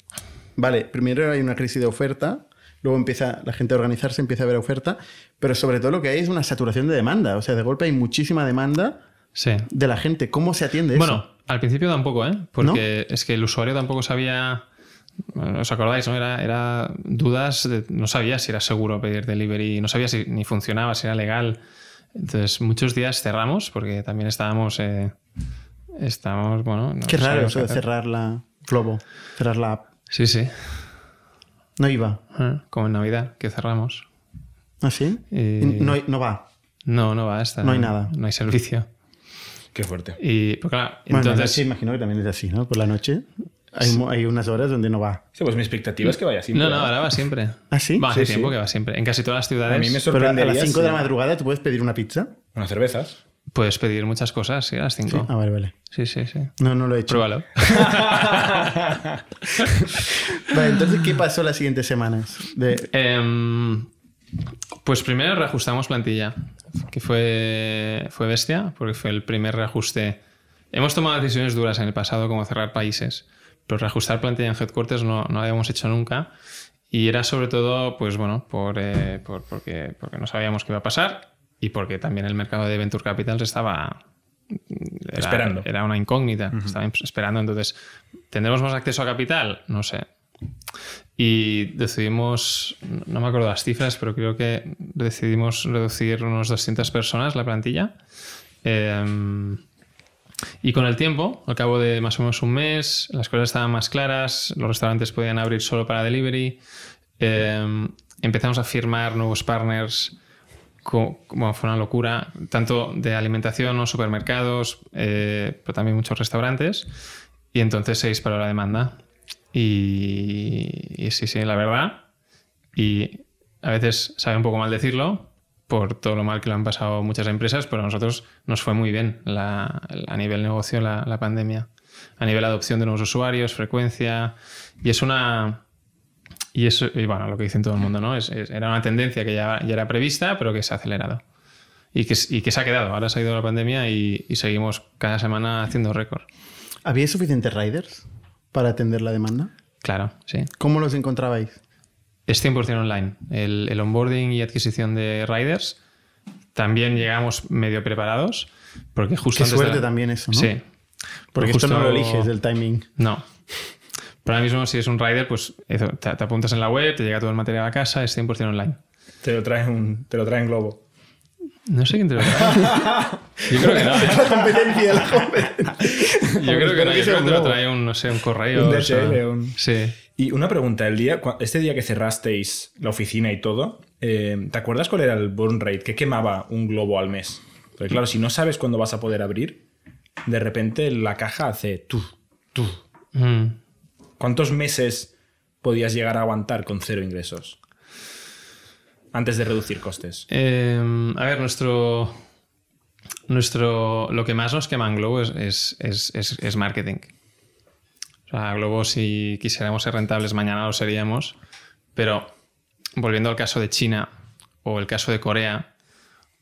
vale, primero hay una crisis de oferta, luego empieza la gente a organizarse, empieza a haber oferta, pero sobre todo lo que hay es una saturación de demanda, o sea, de golpe hay muchísima demanda Sí. de la gente. ¿Cómo se atiende Bueno, eso? al principio tampoco, ¿eh? Porque es que el usuario tampoco sabía. bueno, ¿Os acordáis? ¿no? Era, era dudas, de- no sabía si era seguro pedir delivery, no sabía si ni funcionaba, si era legal. Entonces, muchos días cerramos porque también estábamos. eh, estábamos, bueno. no Qué raro eso de cerrar la Globo, cerrar la app. Sí, sí. No iba. Eh, Como en Navidad, que cerramos. ¿Ah, sí? Y- No, no va. No, no va, está, No hay nada. No hay servicio. Qué fuerte. Y, pues claro, Bueno, entonces. imagino que también es así, ¿no? Por la noche hay, hay unas horas donde no va. Sí, pues mi expectativa es que vaya así. no, no, ahora va siempre. ¿Ah, sí? Va, hace Sí, tiempo sí. que va siempre. En casi todas las ciudades. A mí me Pero a las 5 de la madrugada tú puedes pedir una pizza. Unas cervezas. Puedes pedir muchas cosas, sí, a las 5. Ah, vale, vale. Sí, sí, sí. No, no lo he hecho. Pruébalo. <laughs> Vale, entonces, ¿qué pasó las siguientes semanas? De... Em, pues primero reajustamos plantilla, que fue, fue bestia, porque fue el primer reajuste. Hemos tomado decisiones duras en el pasado, como cerrar países, pero reajustar plantilla en headquarters no, no lo habíamos hecho nunca. Y era sobre todo, pues bueno, por, eh, por- porque, porque no sabíamos qué iba a pasar y porque también el mercado de Venture Capitals estaba era, Esperando. Era una incógnita. Estaban esperando. Entonces, ¿tendremos más acceso a capital? No sé. Y decidimos, no me acuerdo las cifras, pero creo que decidimos reducir unos 200 personas la plantilla. Eh, y con el tiempo, al cabo de más o menos un mes, las cosas estaban más claras, los restaurantes podían abrir solo para delivery, eh, empezamos a firmar nuevos partners, co- bueno, fue una locura, tanto de alimentación o supermercados, eh, pero también muchos restaurantes, y entonces se disparó la demanda. Y, y sí, sí, la verdad, y a veces sabe un poco mal decirlo, por todo lo mal que lo han pasado muchas empresas, pero a nosotros nos fue muy bien la- a nivel negocio la, la pandemia. A nivel adopción de nuevos usuarios, frecuencia. Y es una. Y eso, y bueno, lo que dicen todo el mundo, ¿no? Es- es- era una tendencia que ya, ya era prevista, pero que se ha acelerado. Y que, y que se ha quedado. Ahora se ha ido la pandemia y, y seguimos cada semana haciendo récord. ¿Había suficientes riders para atender la demanda? Claro, sí. ¿Cómo los encontrabais? Es 100% online. El, el onboarding y adquisición de riders también llegamos medio preparados. Porque justo Qué antes de suerte la- también eso, ¿no? Sí. Porque Justo- esto no lo eliges del timing. No. Pero ahora mismo, si es un rider, pues eso, te, te apuntas en la web, te llega todo el material a casa, es 100% online. Te lo traen, un, te lo traen globo. No sé quién te lo trae. <laughs> Yo creo que no. ¿eh? La competencia, la competencia. Yo creo que no. que Yo creo que te lo trae un, no sé, un correo. Un o sea, DHL, un- Sí. Y una pregunta, el día, este día que cerrasteis la oficina y todo, eh, ¿te acuerdas cuál era el burn rate? ¿Qué quemaba un globo al mes? Porque claro, si no sabes cuándo vas a poder abrir, de repente la caja hace tú, tú. Mm. ¿Cuántos meses podías llegar a aguantar con cero ingresos? Antes de reducir costes. Eh, a ver, nuestro. Nuestro. Lo que más nos quema en Globo es, es, es- marketing. O sea, Globo, si quisiéramos ser rentables, mañana lo seríamos. Pero volviendo al caso de China o el caso de Corea,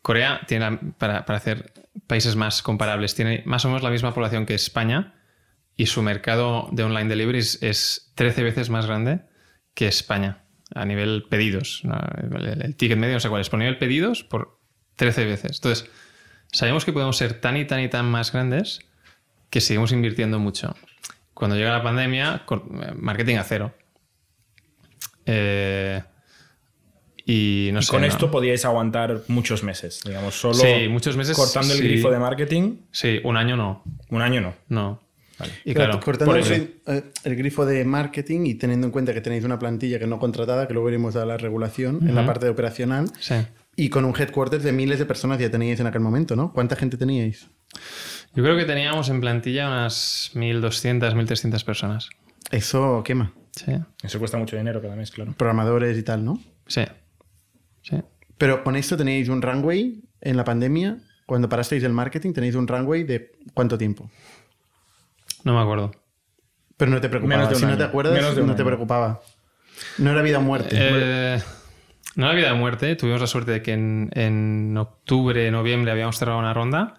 Corea tiene, para, para hacer países más comparables, tiene más o menos la misma población que España y su mercado de online delivery es, es 13 veces más grande que España a nivel pedidos. El, ticket medio, no sé cuál es, por nivel pedidos, por 13 veces. Entonces, sabemos que podemos ser tan y tan y tan más grandes que seguimos invirtiendo mucho. Cuando llega la pandemia, eh, marketing a cero. Eh, y no Y sé. con ¿no? esto podíais aguantar muchos meses, digamos, solo Sí, muchos meses, cortando el grifo de marketing, Sí, un año no. un año no. No. Y Pero claro, cortando eso. eh, el grifo de marketing y teniendo en cuenta que tenéis una plantilla que no contratada, que luego veremos a la regulación en la parte de operacional, sí. y con un headquarters de miles de personas ya teníais en aquel momento, ¿no? ¿Cuánta gente teníais? Yo creo que teníamos en plantilla unas 1.200, 1.300 personas. Eso quema. Sí. Eso cuesta mucho dinero cada mes, claro. Programadores y tal, ¿no? Sí. Sí. Pero con esto teníais un runway en la pandemia. Cuando parasteis el marketing, tenéis un runway de cuánto tiempo. No me acuerdo. Pero no te preocupaba. Menos de un si no te acuerdas, Menos de un no te preocupaba. No era vida o muerte. Eh, no era vida de muerte. Tuvimos la suerte de que en, en octubre, noviembre habíamos cerrado una ronda,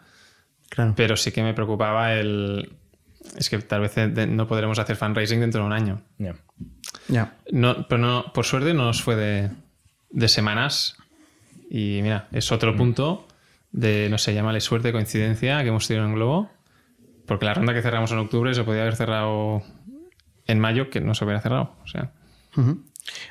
claro. pero sí que me preocupaba el... Es que tal vez de- no podremos hacer fundraising dentro de un año. Ya. Ya. No, pero no, por suerte no nos fue de, de semanas. Y mira, es otro punto de, no sé, llámale suerte, coincidencia que hemos tenido en Globo. Porque la ronda que cerramos en octubre se podía haber cerrado en mayo, que no se hubiera cerrado. O sea, Ujú.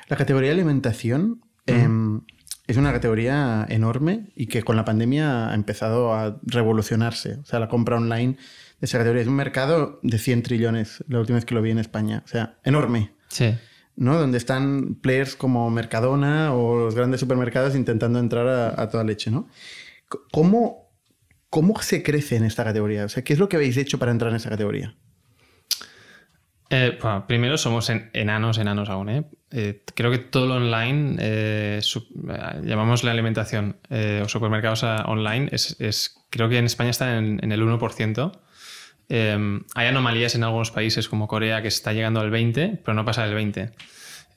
La categoría de alimentación em, es una categoría enorme y que con la pandemia ha empezado a revolucionarse. O sea, la compra online de esa categoría es un mercado de 100 trillones, la última vez que lo vi en España. O sea, enorme. sí. ¿no? Donde están players como Mercadona o los grandes supermercados intentando entrar a, a toda leche, ¿no? ¿Cómo, ¿Cómo se crece en esta categoría? O sea, ¿qué es lo que habéis hecho para entrar en esa categoría? Eh, bueno, primero somos en- enanos, enanos aún. ¿eh? Eh, creo que todo lo online, llamamos la alimentación o supermercados online, es, es- creo que en España está en, en el 1%. Eh, hay anomalías en algunos países como Corea que está llegando al 20, pero no pasa del 20.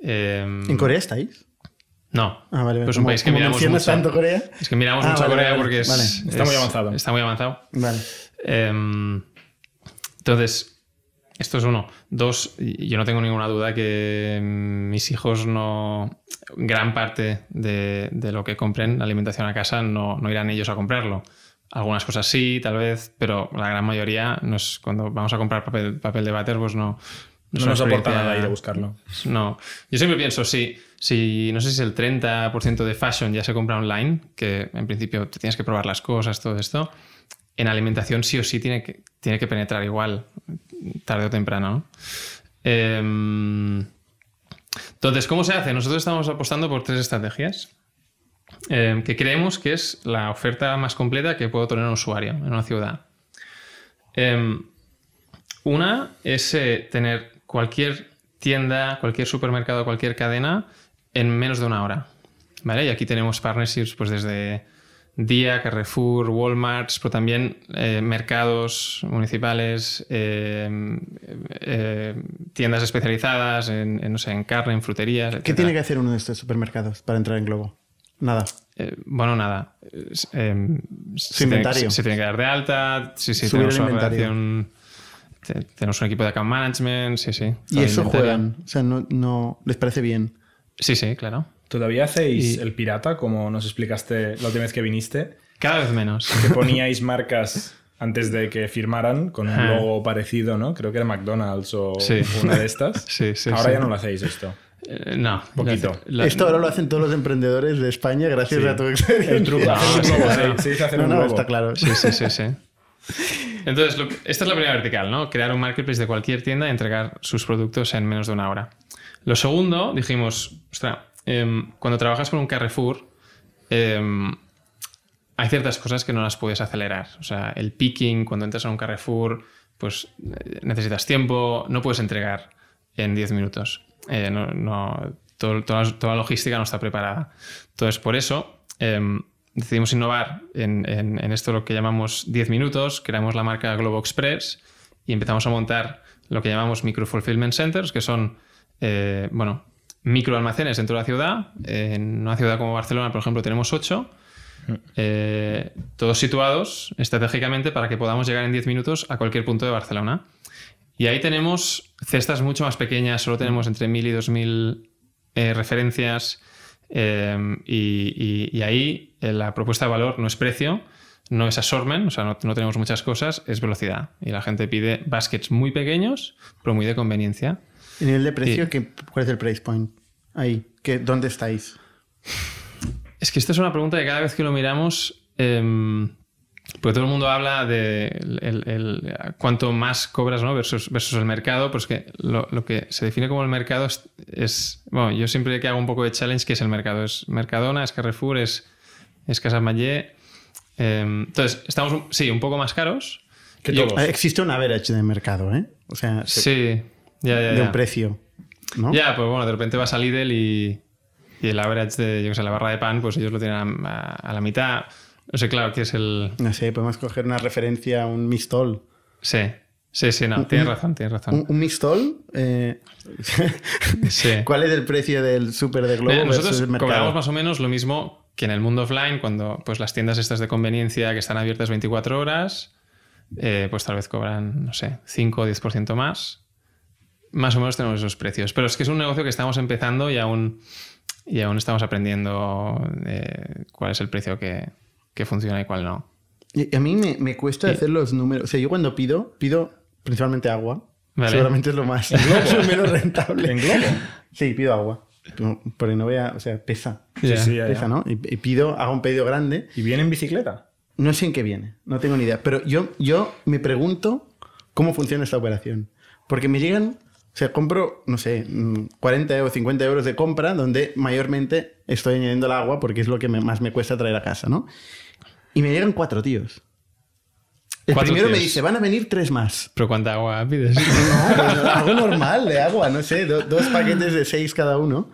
Eh, ¿En Corea estáis? No. Ah, vale, Pero es un país que miramos mucho. tanto Corea. Es que miramos Ah, mucho vale, Corea vale, porque es, vale. Está es- muy avanzado. Está muy avanzado. Vale. Em, entonces, Esto es uno. Dos, yo no tengo ninguna duda que mis hijos no. Gran parte de, lo que compren, la alimentación a casa, no, no, irán ellos a comprarlo. Algunas cosas sí, tal vez, pero la gran mayoría, no es, cuando vamos a comprar papel, papel de váter, pues no. No, nos aporta nada ir a buscarlo. No. Yo siempre pienso, sí, si no sé si el 30% de fashion ya se compra online, que en principio te tienes que probar las cosas, todo esto, en alimentación sí o sí tiene que, tiene que penetrar igual, tarde o temprano. Em, entonces, ¿cómo se hace? Nosotros estamos apostando por tres estrategias em, que creemos que es la oferta más completa que puede tener un usuario en una ciudad. Em, una es eh, tener cualquier tienda, cualquier supermercado, cualquier cadena en menos de una hora. ¿Vale? Y aquí tenemos partnerships pues desde Día, Carrefour, Walmart, pero también eh, mercados municipales, eh, eh, tiendas especializadas en, no sé, en carne, en fruterías. ¿Qué tiene que hacer uno de estos supermercados para entrar en Globo? Nada. bueno, nada. Su inventario. se tiene que dar de alta. Sí, sí, tenemos una relación, tenemos un equipo de account management, sí, sí. Y eso juegan. O sea, no, no les parece bien. Sí, sí, claro. ¿Todavía hacéis el pirata, como nos explicaste la última vez que viniste? Cada vez menos. Que <laughs> poníais marcas antes de que firmaran con un logo parecido, ¿no? Creo que era McDonald's o una de estas. <laughs> Sí, sí, ahora ya no lo hacéis esto. Eh, no, poquito. Esto ahora lo hacen todos los emprendedores de España gracias a tu experiencia. El truco, <laughs> no, sí, no, está claro. Sí, sí, sí, sí. Entonces, esta es la primera vertical, ¿no? Crear un marketplace de cualquier tienda y entregar sus productos en menos de una hora. Lo segundo, dijimos, ostras, Em, cuando trabajas con un Carrefour, em, hay ciertas cosas que no las puedes acelerar. O sea, el picking, cuando entras a un Carrefour, pues eh, necesitas tiempo, no puedes entregar en 10 minutos. Eh, no, toda, la logística no está preparada. Entonces, por eso em, decidimos innovar en, en, esto lo que llamamos 10 minutos, creamos la marca Globo Express y empezamos a montar lo que llamamos micro fulfillment centers, que son, eh, bueno, microalmacenes dentro de la ciudad. En una ciudad como Barcelona, por ejemplo, tenemos ocho. Eh, todos situados estratégicamente para que podamos llegar en 10 minutos a cualquier punto de Barcelona. Y ahí tenemos cestas mucho más pequeñas, solo tenemos entre 1000 y 2000 eh, referencias. Eh, y, ahí la propuesta de valor no es precio, no es assortment, o sea, no, no, tenemos muchas cosas, es velocidad. Y la gente pide baskets muy pequeños, pero muy de conveniencia. ¿Y nivel de precio? ¿Cuál es el price point? Ahí, ¿qué, ¿dónde estáis? Es que esta es una pregunta que cada vez que lo miramos, eh, porque todo el mundo habla de el, cuánto más cobras ¿no? versus, versus el mercado, pues que lo, que se define como el mercado es, bueno, yo siempre que hago un poco de challenge, ¿qué es el mercado? Es Mercadona, es Carrefour, es, es Casa. Em, entonces, estamos, sí, un poco más caros. Que Existe un average de mercado, ¿eh? O sea, sí de un precio. ¿no? Ya, pues bueno, de repente vas a Lidl y, y el average de, yo que sé, la barra de pan, pues ellos lo tienen a, la mitad. No sé, claro, que es el... No sé, podemos coger una referencia a un mistol. Sí, sí, sí, no, tienes razón, tienes razón. ¿Un, mistol? Eh, <laughs> sí. ¿Cuál es el precio del súper de Globo Nosotros el cobramos más o menos lo mismo que en el mundo offline, cuando pues las tiendas estas de conveniencia que están abiertas 24 horas, eh, pues tal vez cobran, no sé, 5 o 10% más más o menos tenemos esos precios. Pero es que es un negocio que estamos empezando y aún, y aún estamos aprendiendo eh, cuál es el precio que, funciona y cuál no. Y a mí me, cuesta hacer los números. O sea, yo cuando pido, pido principalmente agua. Seguramente es lo más <laughs> menos rentable. ¿En globo? Sí, pido agua. Porque no vea, o sea, pesa. Sí, sí, pesa, ¿no? Y, pido, hago un pedido grande. ¿Y viene en bicicleta? No sé en qué viene, no tengo ni idea. Pero yo, yo me pregunto cómo funciona esta operación. Porque me llegan o sea, compro, no sé, 40 o 50 euros de compra donde mayormente estoy añadiendo el agua porque es lo que más me cuesta traer a casa, ¿no? Y me llegan cuatro tíos. El primero me dice, van a venir tres más. ¿Pero cuánta agua pides? <laughs> No, algo normal de agua, no sé, dos paquetes de seis cada uno.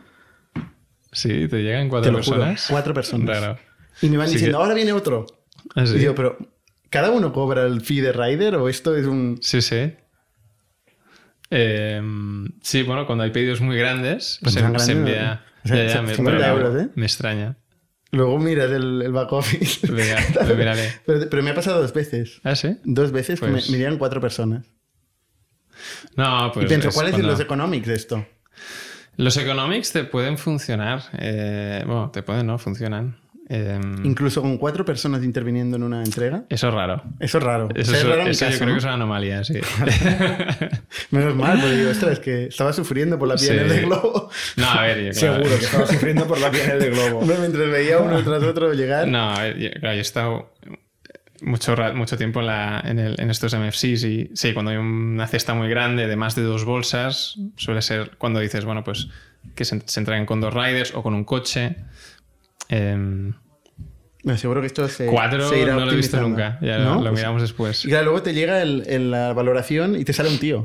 Sí, te llegan cuatro personas. cuatro personas. Y me van diciendo, ahora viene otro. ¿Ah, y digo, pero ¿cada uno cobra el fee de Rider o esto es un...? Sí, sí. Em, sí, bueno, cuando hay pedidos muy grandes, pues se, envía. me, extraña. Luego miras el, back office. <laughs> Venga, me Pero, me ha pasado dos veces. ¿Ah, sí? Dos veces que me, pues- me cuatro personas. No, pues. y pienso, es ¿cuáles son cuando- los economics de esto? Los economics te pueden funcionar. eh, bueno, te pueden, ¿no? Funcionan. Eh, Incluso con cuatro personas interviniendo en una entrega. eso es raro. Eso es raro. Eso, O sea, es es- raro en eso yo caso, creo ¿no? que es una anomalía, sí. <laughs> Menos mal, porque digo, ostras, es <laughs> que estaba sufriendo por la piel Sí. de globo. no, a ver, yo, claro, Seguro que estaba sufriendo por la piel de globo. Hombre, mientras veía uno tras otro llegar. No, a ver, yo, claro, yo he estado mucho, mucho tiempo en, la- en el- en estos MFCs y sí, cuando hay una cesta muy grande de más de dos bolsas, suele ser cuando dices, bueno, pues que se, se entreguen con dos riders o con un coche. Em, Me aseguro que esto se, cuatro se irá no lo he visto nunca, ya ¿No? lo, lo Pues- miramos después. Y claro, luego te llega el, el- la valoración y te sale un tío.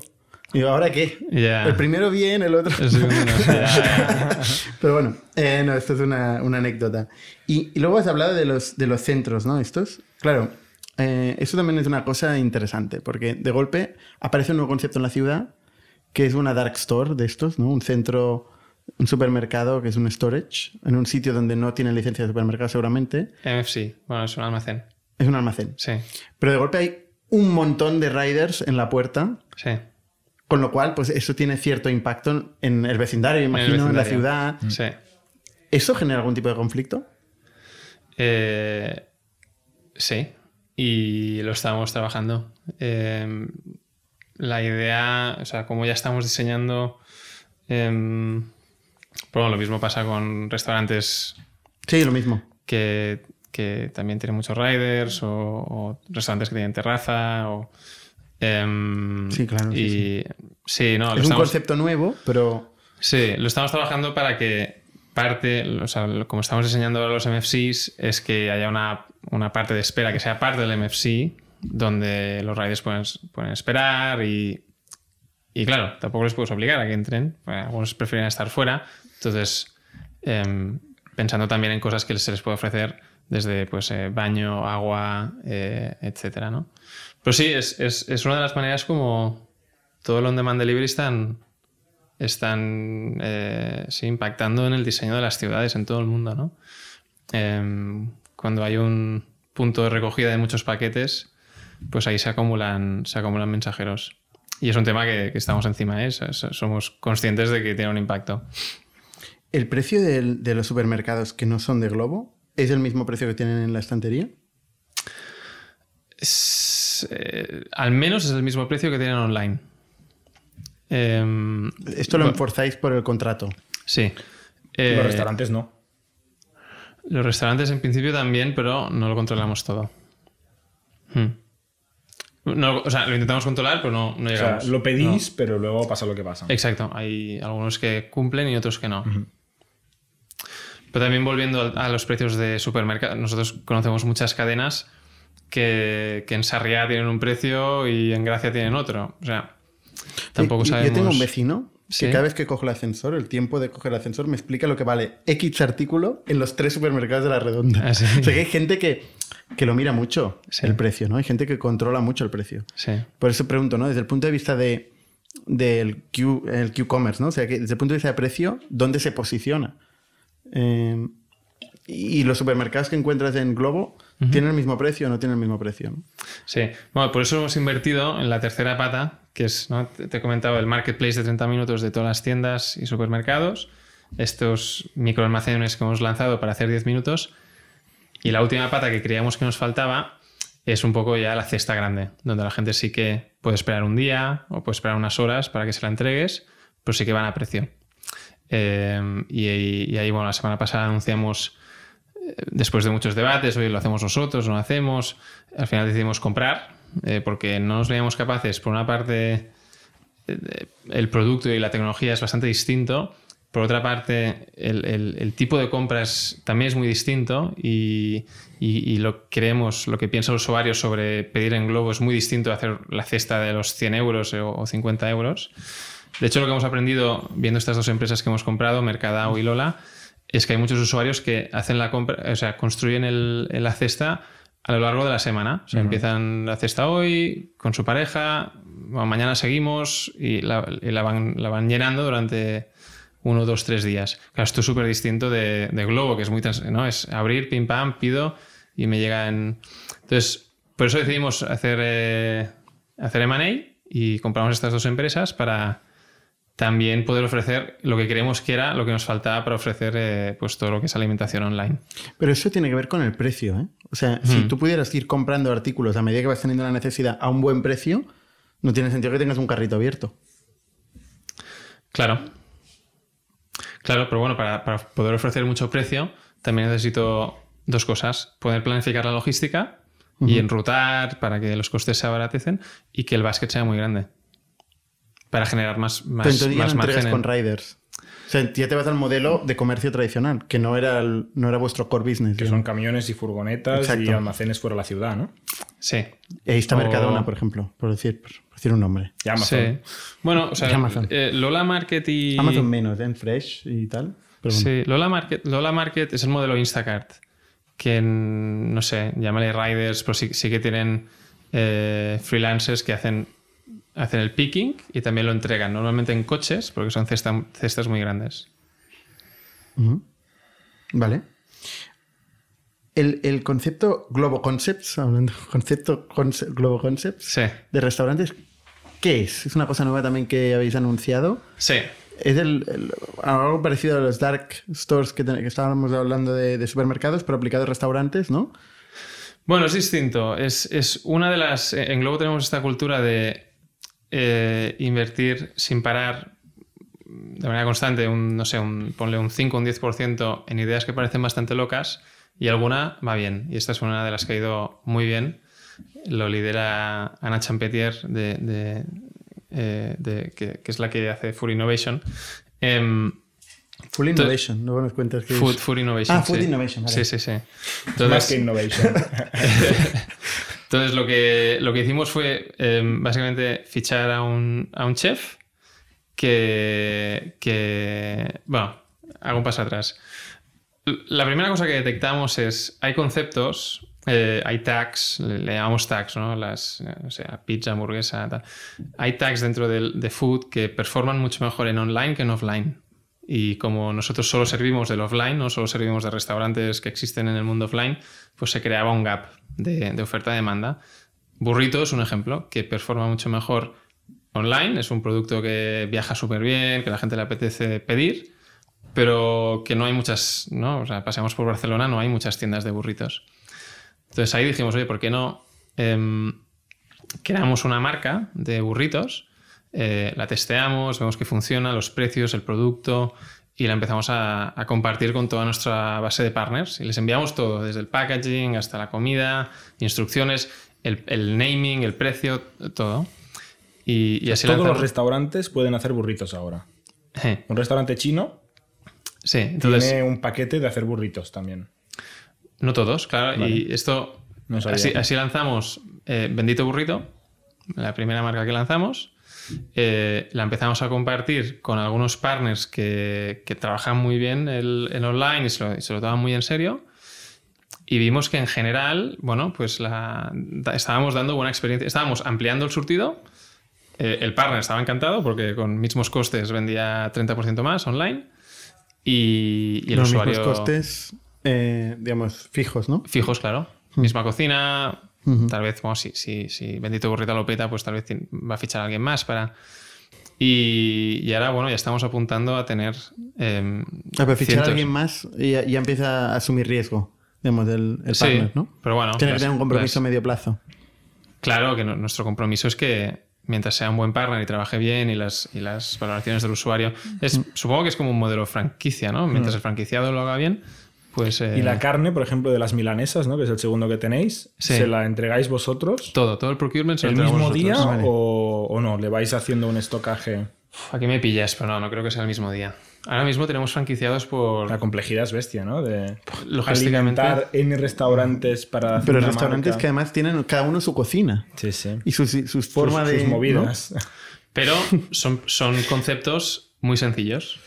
Y digo, ¿ahora qué? Ya. El primero bien, el otro. El segundo. <laughs> Pero bueno, eh, no, esto es una, una anécdota. Y, y luego has hablado de los, de los centros, ¿no? Estos. Claro, eh, eso también es una cosa interesante, porque de golpe aparece un nuevo concepto en la ciudad, que es una dark store de estos, ¿no? Un centro, un supermercado que es un storage, en un sitio donde no tienen licencia de supermercado seguramente. MFC, bueno, es un almacén. Es un almacén. Sí, Pero de golpe hay un montón de riders en la puerta, sí. con lo cual, pues eso tiene cierto impacto en el vecindario, imagino, en, la ciudad. Sí. ¿Eso genera algún tipo de conflicto? Eh, sí, y lo estamos trabajando. Eh, la idea, o sea, como ya estamos diseñando, eh, bueno, lo mismo pasa con restaurantes Sí, lo mismo. que, que también tienen muchos riders o, o restaurantes que tienen terraza o... em, Sí, claro, sí, sí, no, es un estamos- concepto nuevo, pero Sí, lo estamos trabajando para que parte, o sea, como estamos diseñando ahora los MFCs, es que haya una, una parte de espera que sea parte del MFC, donde los riders pueden, pueden esperar y, y claro, tampoco les puedes obligar a que entren, pues, algunos prefieren estar fuera, entonces em, pensando también en cosas que se les puede ofrecer desde pues, eh, baño, agua, eh, etcétera, ¿no? Pero sí, es, es- es una de las maneras como todo el on-demand delivery están, están eh, sí, impactando en el diseño de las ciudades en todo el mundo, ¿no? Em, cuando hay un punto de recogida de muchos paquetes, pues ahí se acumulan, se acumulan mensajeros. Y es un tema que, que estamos encima, ¿eh? So- so- somos conscientes de que tiene un impacto. ¿El precio del- de los supermercados que no son de Globo es el mismo precio que tienen en la estantería? Es, eh, al menos es el mismo precio que tienen online. Em, Esto lo bueno, enforzáis por el contrato. Sí. Eh, Los restaurantes no. Los restaurantes en principio también, pero no lo controlamos todo. Hmm. No, o sea, lo intentamos controlar, pero no, no O sea, llegamos. lo pedís, pero luego pasa lo que pasa. Exacto. Hay algunos que cumplen y otros que no. Pero también volviendo a los precios de supermercado, nosotros conocemos muchas cadenas que, que en Sarriá tienen un precio y en Gracia tienen otro. O sea, tampoco Yo- sabemos. Yo tengo un vecino que Sí. cada vez que coge el ascensor, el tiempo de coger el ascensor, me explica lo que vale X artículo en los tres supermercados de la redonda. Ah, sí. O sea que hay gente que, que lo mira mucho Sí. el precio, ¿no? Hay gente que controla mucho el precio. Sí. Por eso pregunto, ¿no? Desde el punto de vista de, del Q, el Q-commerce, ¿no? O sea, que desde el punto de vista de precio, ¿dónde se posiciona? Eh, y los supermercados que encuentras en Globo, ¿tienen el mismo precio o no tienen el mismo precio? ¿no? Sí, bueno, por eso hemos invertido en la tercera pata, que es, te he comentado, el marketplace de 30 minutos de todas las tiendas y supermercados, estos microalmacenes que hemos lanzado para hacer 10 minutos, y la última pata que creíamos que nos faltaba es un poco ya la cesta grande, donde la gente sí que puede esperar un día o puede esperar unas horas para que se la entregues, pero sí que van a precio. Eh, y, ahí, bueno, la semana pasada anunciamos después de muchos debates, hoy lo hacemos nosotros, no lo hacemos, al final decidimos comprar, eh, porque no nos veíamos capaces, por una parte, eh, el producto y la tecnología es bastante distinto, por otra parte, el, el- tipo de compras también es muy distinto y, y- lo que creemos, lo que piensa el usuario sobre pedir en Globo es muy distinto a hacer la cesta de los 100 euros o 50 euros. De hecho, lo que hemos aprendido viendo estas dos empresas que hemos comprado, Mercadao y Lola, es que hay muchos usuarios que hacen la compra, o sea, construyen el- la cesta a lo largo de la semana. O sea, empiezan la cesta hoy con su pareja, mañana seguimos y la, y la van, la van llenando durante uno, dos, tres días. Claro, esto es súper distinto de, de Globo, que es muy trans- ¿no? Es abrir, pim pam, pido y me llega en. Entonces, por eso decidimos hacer, eh, hacer M&A y compramos estas dos empresas para también poder ofrecer lo que creemos que era lo que nos faltaba para ofrecer eh, pues todo lo que es alimentación online. Pero eso tiene que ver con el precio. ¿eh? O sea, si tú pudieras ir comprando artículos a medida que vas teniendo la necesidad a un buen precio, no tiene sentido que tengas un carrito abierto. Claro. Claro, pero bueno, para, poder ofrecer mucho precio, también necesito dos cosas. Poder planificar la logística y enrutar para que los costes se abaratecen y que el basket sea muy grande para generar más, más, Pero más margen con riders. O sea, ya te vas al modelo de comercio tradicional, que no era, no era vuestro core business. Que son camiones y furgonetas y almacenes fuera de la ciudad, ¿no? Sí. ahí está Mercadona, por ejemplo, por decir, por decir un nombre. Y Amazon. Sí. Bueno, o sea, eh, Lola Market y... Amazon menos, en Fresh y tal. Sí, Lola Market, Lola Market es el modelo Instacart, que no sé, llámale riders, pero sí, sí que tienen eh, freelancers que hacen hacen el picking y también lo entregan, normalmente en coches, porque son cestas muy grandes. Vale. El, concepto Globo Concepts, hablando concepto Globo Concepts de restaurantes, ¿qué es? ¿Es una cosa nueva también que habéis anunciado? Sí. Es algo parecido a los dark stores que, estábamos hablando de, supermercados, pero aplicado a restaurantes, ¿no? Bueno, es distinto. Es, es, una de las. En Globo tenemos esta cultura de eh, invertir sin parar de manera constante, un, no sé, un, ponle un 5 o un 10% en ideas que parecen bastante locas y alguna va bien. Y esta es una de las que ha ido muy bien. Lo lidera Ana Champetier, de, eh, que, es la que hace Food Innovation. Em, Full Innovation, no nos cuentas que Food, Food Innovation. Ah, Food Innovation, Sí, sí, sí. Entonces, Más que Innovation. <laughs> Entonces lo que, lo que hicimos fue em, básicamente fichar a un, a un chef que, que, bueno, hago un paso atrás. La primera cosa que detectamos es, hay conceptos, eh, hay tags, le, llamamos tags, ¿no? Las, o sea, pizza, hamburguesa, tal. Hay tags dentro de, de food que performan mucho mejor en online que en offline. Y como nosotros solo servimos del offline, no solo servimos de restaurantes que existen en el mundo offline, pues se creaba un gap de, oferta-demanda. Burrito es un ejemplo que performa mucho mejor online, es un producto que viaja súper bien, que la gente le apetece pedir, pero que no hay muchas, ¿no? O sea, paseamos por Barcelona, no hay muchas tiendas de burritos. Entonces ahí dijimos, oye, ¿por qué no em, creamos una marca de burritos eh, la testeamos, vemos que funciona, los precios, el producto y la empezamos a, compartir con toda nuestra base de partners y les enviamos todo, desde el packaging hasta la comida, instrucciones, el, naming, el precio, todo. Y, así Todos los restaurantes pueden hacer burritos ahora. Un restaurante chino sí, tiene un paquete de hacer burritos también. No todos, claro. Y esto, así, lanzamos eh, Bendito Burrito, la primera marca que lanzamos. Eh, la empezamos a compartir con algunos partners que, trabajan muy bien en online y se, lo, toman muy en serio. Y vimos que en general, bueno, pues la, estábamos dando buena experiencia. Estábamos ampliando el surtido. Eh, el partner estaba encantado porque con mismos costes vendía 30% más online. Y, el Los usuario. Mismos costes, eh, digamos, fijos, ¿no? Fijos, claro. Hmm. Misma cocina, Tal vez, bueno, si, si, si Bendito Burrito lo peta, pues tal vez va a fichar a alguien más para. Y, ahora, bueno, ya estamos apuntando a tener. Eh, a fichar a alguien más y ya, empieza a asumir riesgo, digamos, del el partner, ¿no? Pero bueno. Tiene que tener un compromiso a medio plazo. Claro, que nuestro compromiso es que mientras sea un buen partner y trabaje bien y las, y las valoraciones del usuario. Es, Supongo que es como un modelo franquicia, ¿no? Mientras el franquiciado lo haga bien, pues, y la eh, carne, por ejemplo, de las milanesas, ¿no? que es el segundo que tenéis, ¿se la entregáis vosotros? Todo, todo el procurement se ¿El mismo día o, no? ¿Le vais haciendo un estocaje? Aquí me pillas, pero no, no creo que sea el mismo día. Ahora mismo tenemos franquiciados por. La complejidad es bestia, ¿no? De alimentar en restaurantes para. Pero restaurantes que además tienen cada uno su cocina. Sí, sí. Y sus, sus formas de. Sus movidas. Pero <laughs> son, son conceptos muy sencillos.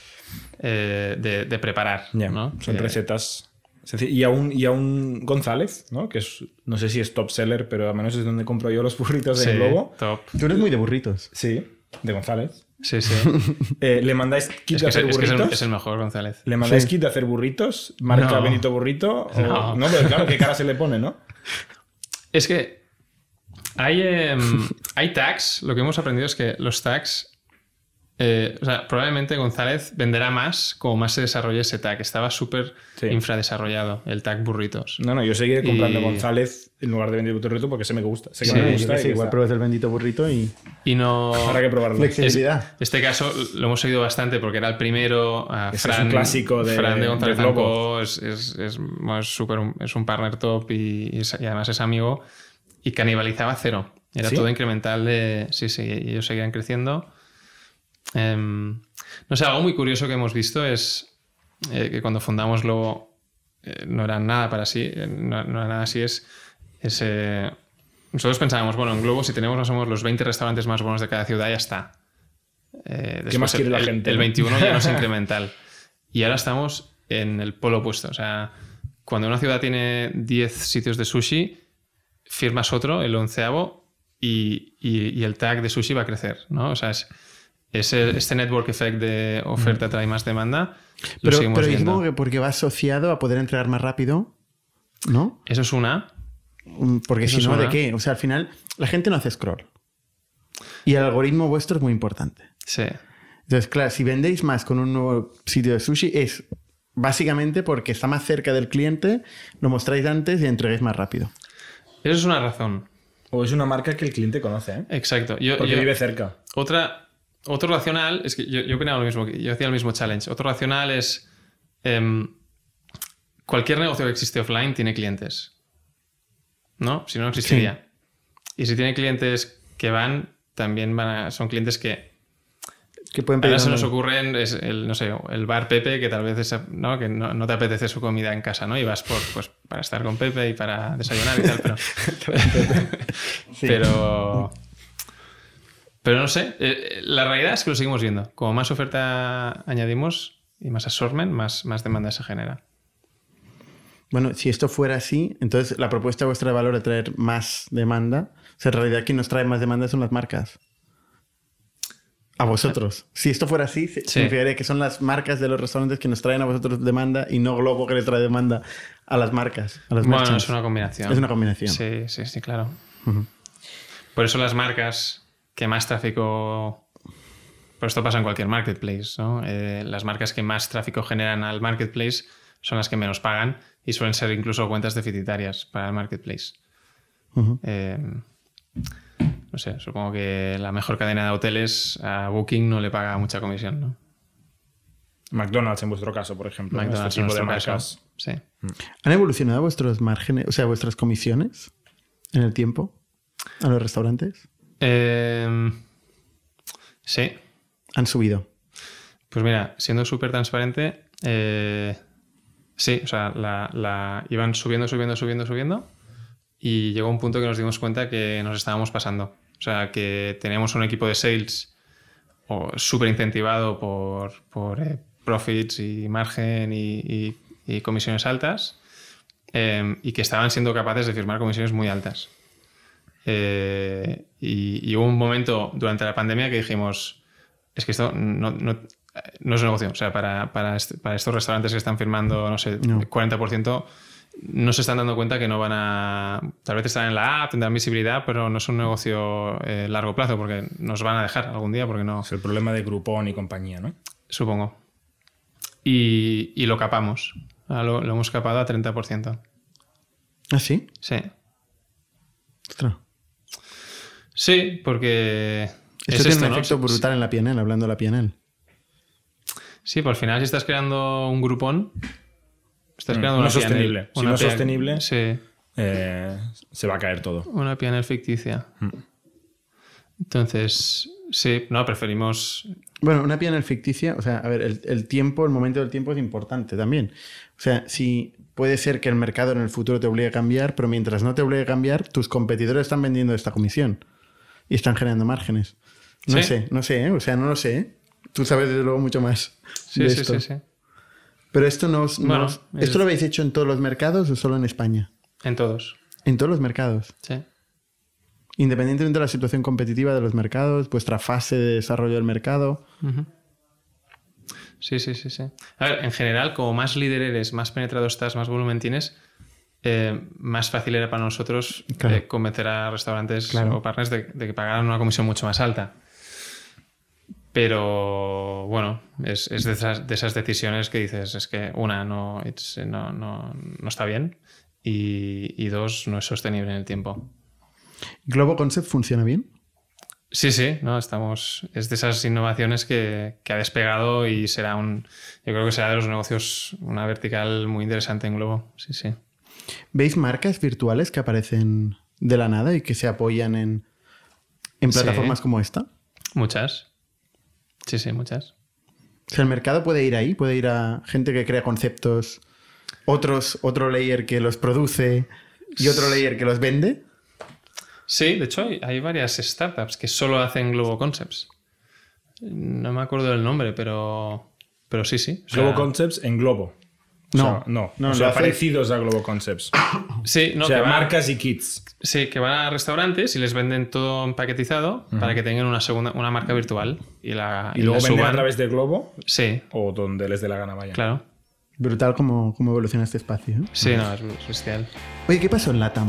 Eh, de, preparar. ¿no? Son recetas. Y a, un, y a un González, ¿no? que es, no sé si es top seller, pero al menos es donde compro yo los burritos de Globo. Top. Tú eres muy de burritos. Sí, de González. Sí, sí. <laughs> Eh, ¿Le mandáis kit de hacer burritos? Es, el, mejor, González. ¿Le mandáis kit de hacer burritos? ¿Marca Benito Burrito? no. no, pero claro, qué cara se le pone, ¿no? Es que Hay, em, hay tags, lo que hemos aprendido es que los tags eh, o sea, probablemente González venderá más como más se desarrolle ese tag. Estaba súper Sí. infradesarrollado, el tag burritos. No, no, yo seguiré comprando Y- González en lugar de bendito burrito porque sé que me gusta. Sé que Sí, me gusta. Sí, igual está. pruebas el bendito burrito y Y no... Habrá que probarlo. flexibilidad. Este caso lo hemos seguido bastante porque era el primero. a Ese es Fran, un clásico de- Fran de González de. Blanco es, es, es, bueno, es es un partner top y, y es- y además es amigo. Y canibalizaba cero. Era ¿Sí? todo incremental de. Sí, sí, y ellos seguían creciendo. Em, no sé, algo muy curioso que hemos visto es eh, que cuando fundamos Globo eh, no era nada para sí, eh, no, no era nada así, es, es, eh, nosotros pensábamos, bueno, en Globo si tenemos no somos los 20 restaurantes más buenos de cada ciudad, ya está. Eh, después más quiere el, la el- gente, El no? 21 ya no es <laughs> incremental. Y ahora estamos en el polo opuesto. O sea, cuando una ciudad tiene 10 sitios de sushi, firmas otro, el onceavo, y, y- y el tag de sushi va a crecer, ¿no? O sea, es, es el- este network effect de oferta trae más demanda. Pero, pero supongo que porque va asociado a poder entregar más rápido, ¿no? Eso es una. Mm, Porque si no, ¿de qué? O sea, al final la gente no hace scroll. Y el algoritmo vuestro es muy importante. Sí. Entonces, claro, si vendéis más con un nuevo sitio de sushi es básicamente porque está más cerca del cliente, lo mostráis antes y entreguéis más rápido. Eso es una razón. O es una marca que el cliente conoce, ¿eh? Exacto. Yo, Porque yo- vive cerca. Otra, otro racional, es que yo, yo opinaba lo mismo, yo hacía el mismo challenge. Otro racional es em, cualquier negocio que existe offline tiene clientes. ¿No? Si no, no existiría. Y si tiene clientes que van, también van a- son clientes que Que pueden pedir ahora se nos ocurren, es el, no sé, el bar Pepe, que tal vez es, ¿no? Que no, no te apetece su comida en casa, ¿no? Y vas por, pues, para estar con Pepe y para desayunar y tal, pero... <laughs> <laughs> Sí. Pero. <laughs> Pero no sé. eh, La realidad es que lo seguimos viendo. Como más oferta añadimos y más assortment, más, más demanda se genera. Bueno, si esto fuera así, entonces la propuesta vuestra de valor de traer más demanda, o sea, en realidad quien nos trae más demanda son las marcas. A vosotros. Si esto fuera así, se- significaría que son las marcas de los restaurantes que nos traen a vosotros demanda y no Globo que le trae demanda a las marcas. A los Bueno, merchants. es una combinación. Es una combinación. Sí, sí, sí, claro. Por eso las marcas que más tráfico. Por esto pasa en cualquier marketplace, ¿no? Eh, las marcas que más tráfico generan al marketplace son las que menos pagan y suelen ser incluso cuentas deficitarias para el marketplace. Eh, no sé, supongo que la mejor cadena de hoteles a Booking no le paga mucha comisión, ¿no? McDonald's en vuestro caso, por ejemplo. ¿no? McDonald's este en tipo de marcas. caso. Sí. ¿Han evolucionado vuestros márgenes, o sea, vuestras comisiones en el tiempo a los restaurantes? Eh, sí. Han subido. Pues mira, siendo súper transparente, eh, sí, o sea, la, la- iban subiendo, subiendo, subiendo, subiendo y llegó un punto que nos dimos cuenta que nos estábamos pasando. O sea, que teníamos un equipo de sales súper incentivado por, por eh, profits y margen y, y- y comisiones altas eh, y que estaban siendo capaces de firmar comisiones muy altas. Eh, y, y hubo un momento durante la pandemia que dijimos, es que esto no, no- no es un negocio. O sea, para, para, este- para estos restaurantes que están firmando, no sé, No. 40%, no se están dando cuenta que no van a... Tal vez están en la app, tendrán visibilidad, pero no es un negocio eh, largo plazo porque nos van a dejar algún día porque no... Es el problema de Groupon y compañía, ¿no? Supongo. Y, y lo capamos. Ahora Lo, lo hemos capado a 30%. ¿Ah, sí? Sí. Ostras. Sí, porque... Esto es tiene esto, un ¿no? efecto Sí, brutal en la PNL, hablando de la PNL. Sí, por al final si estás creando un grupón, estás Mm, creando no una es sostenible. PNL, Si una no es PNL sostenible- Sí, Eh, se va a caer todo. una PNL ficticia. Mm. Entonces, sí, no, preferimos... Bueno, una PNL ficticia, o sea, a ver, el, el tiempo, el momento del tiempo es importante también. O sea, si puede ser que el mercado en el futuro te obligue a cambiar, pero mientras no te obligue a cambiar, tus competidores están vendiendo esta comisión y están generando márgenes. No Sí. sé, no sé, ¿eh? o sea, no lo sé. ¿eh? Tú sabes desde luego mucho más. Sí, de sí, esto. sí, sí. Pero esto no, os- no Bueno, os- es- ¿Esto lo habéis hecho en todos los mercados o solo en España? En todos. En todos los mercados. Sí. Independientemente de la situación competitiva de los mercados, vuestra fase de desarrollo del mercado. Sí, sí, sí, sí. A ver, en general, como más líder eres, más penetrado estás, más volumen tienes, eh, más fácil era para nosotros Claro. eh, convencer a restaurantes Claro. o partners de, de que pagaran una comisión mucho más alta. Pero bueno, es, es de, esas, de esas decisiones que dices, es que una, no, it's- no, no, no está bien y, y dos, no es sostenible en el tiempo. ¿Globo Concept funciona bien? Sí, sí, no, estamos. Es de esas innovaciones que, que ha despegado y será un. Yo creo que será de los negocios una vertical muy interesante en Globo. Sí, sí. ¿Veis marcas virtuales que aparecen de la nada y que se apoyan en, en Sí. plataformas como esta? Muchas. Sí, sí, muchas. O sea, el mercado puede ir ahí, puede ir a gente que crea conceptos, otros, otro layer que los produce y otro layer que los vende. Sí, de hecho, hay, hay varias startups que solo hacen Globo Concepts. No me acuerdo del nombre, pero. Pero sí, sí. O sea, Globo Concepts en Globo. O No, sea, no. no, o sea, parecidos a Globo Concepts. <coughs> Sí, no, o sea, que van- marcas y kits. Sí, que van a restaurantes y les venden todo empaquetizado para que tengan una segunda, una marca virtual. Y, la, Y luego la venden a través de Globo Sí, o donde les dé la gana vaya. claro. Brutal cómo, cómo evoluciona este espacio. ¿eh? Sí, no, es es bestial. Oye, ¿qué pasó en LATAM?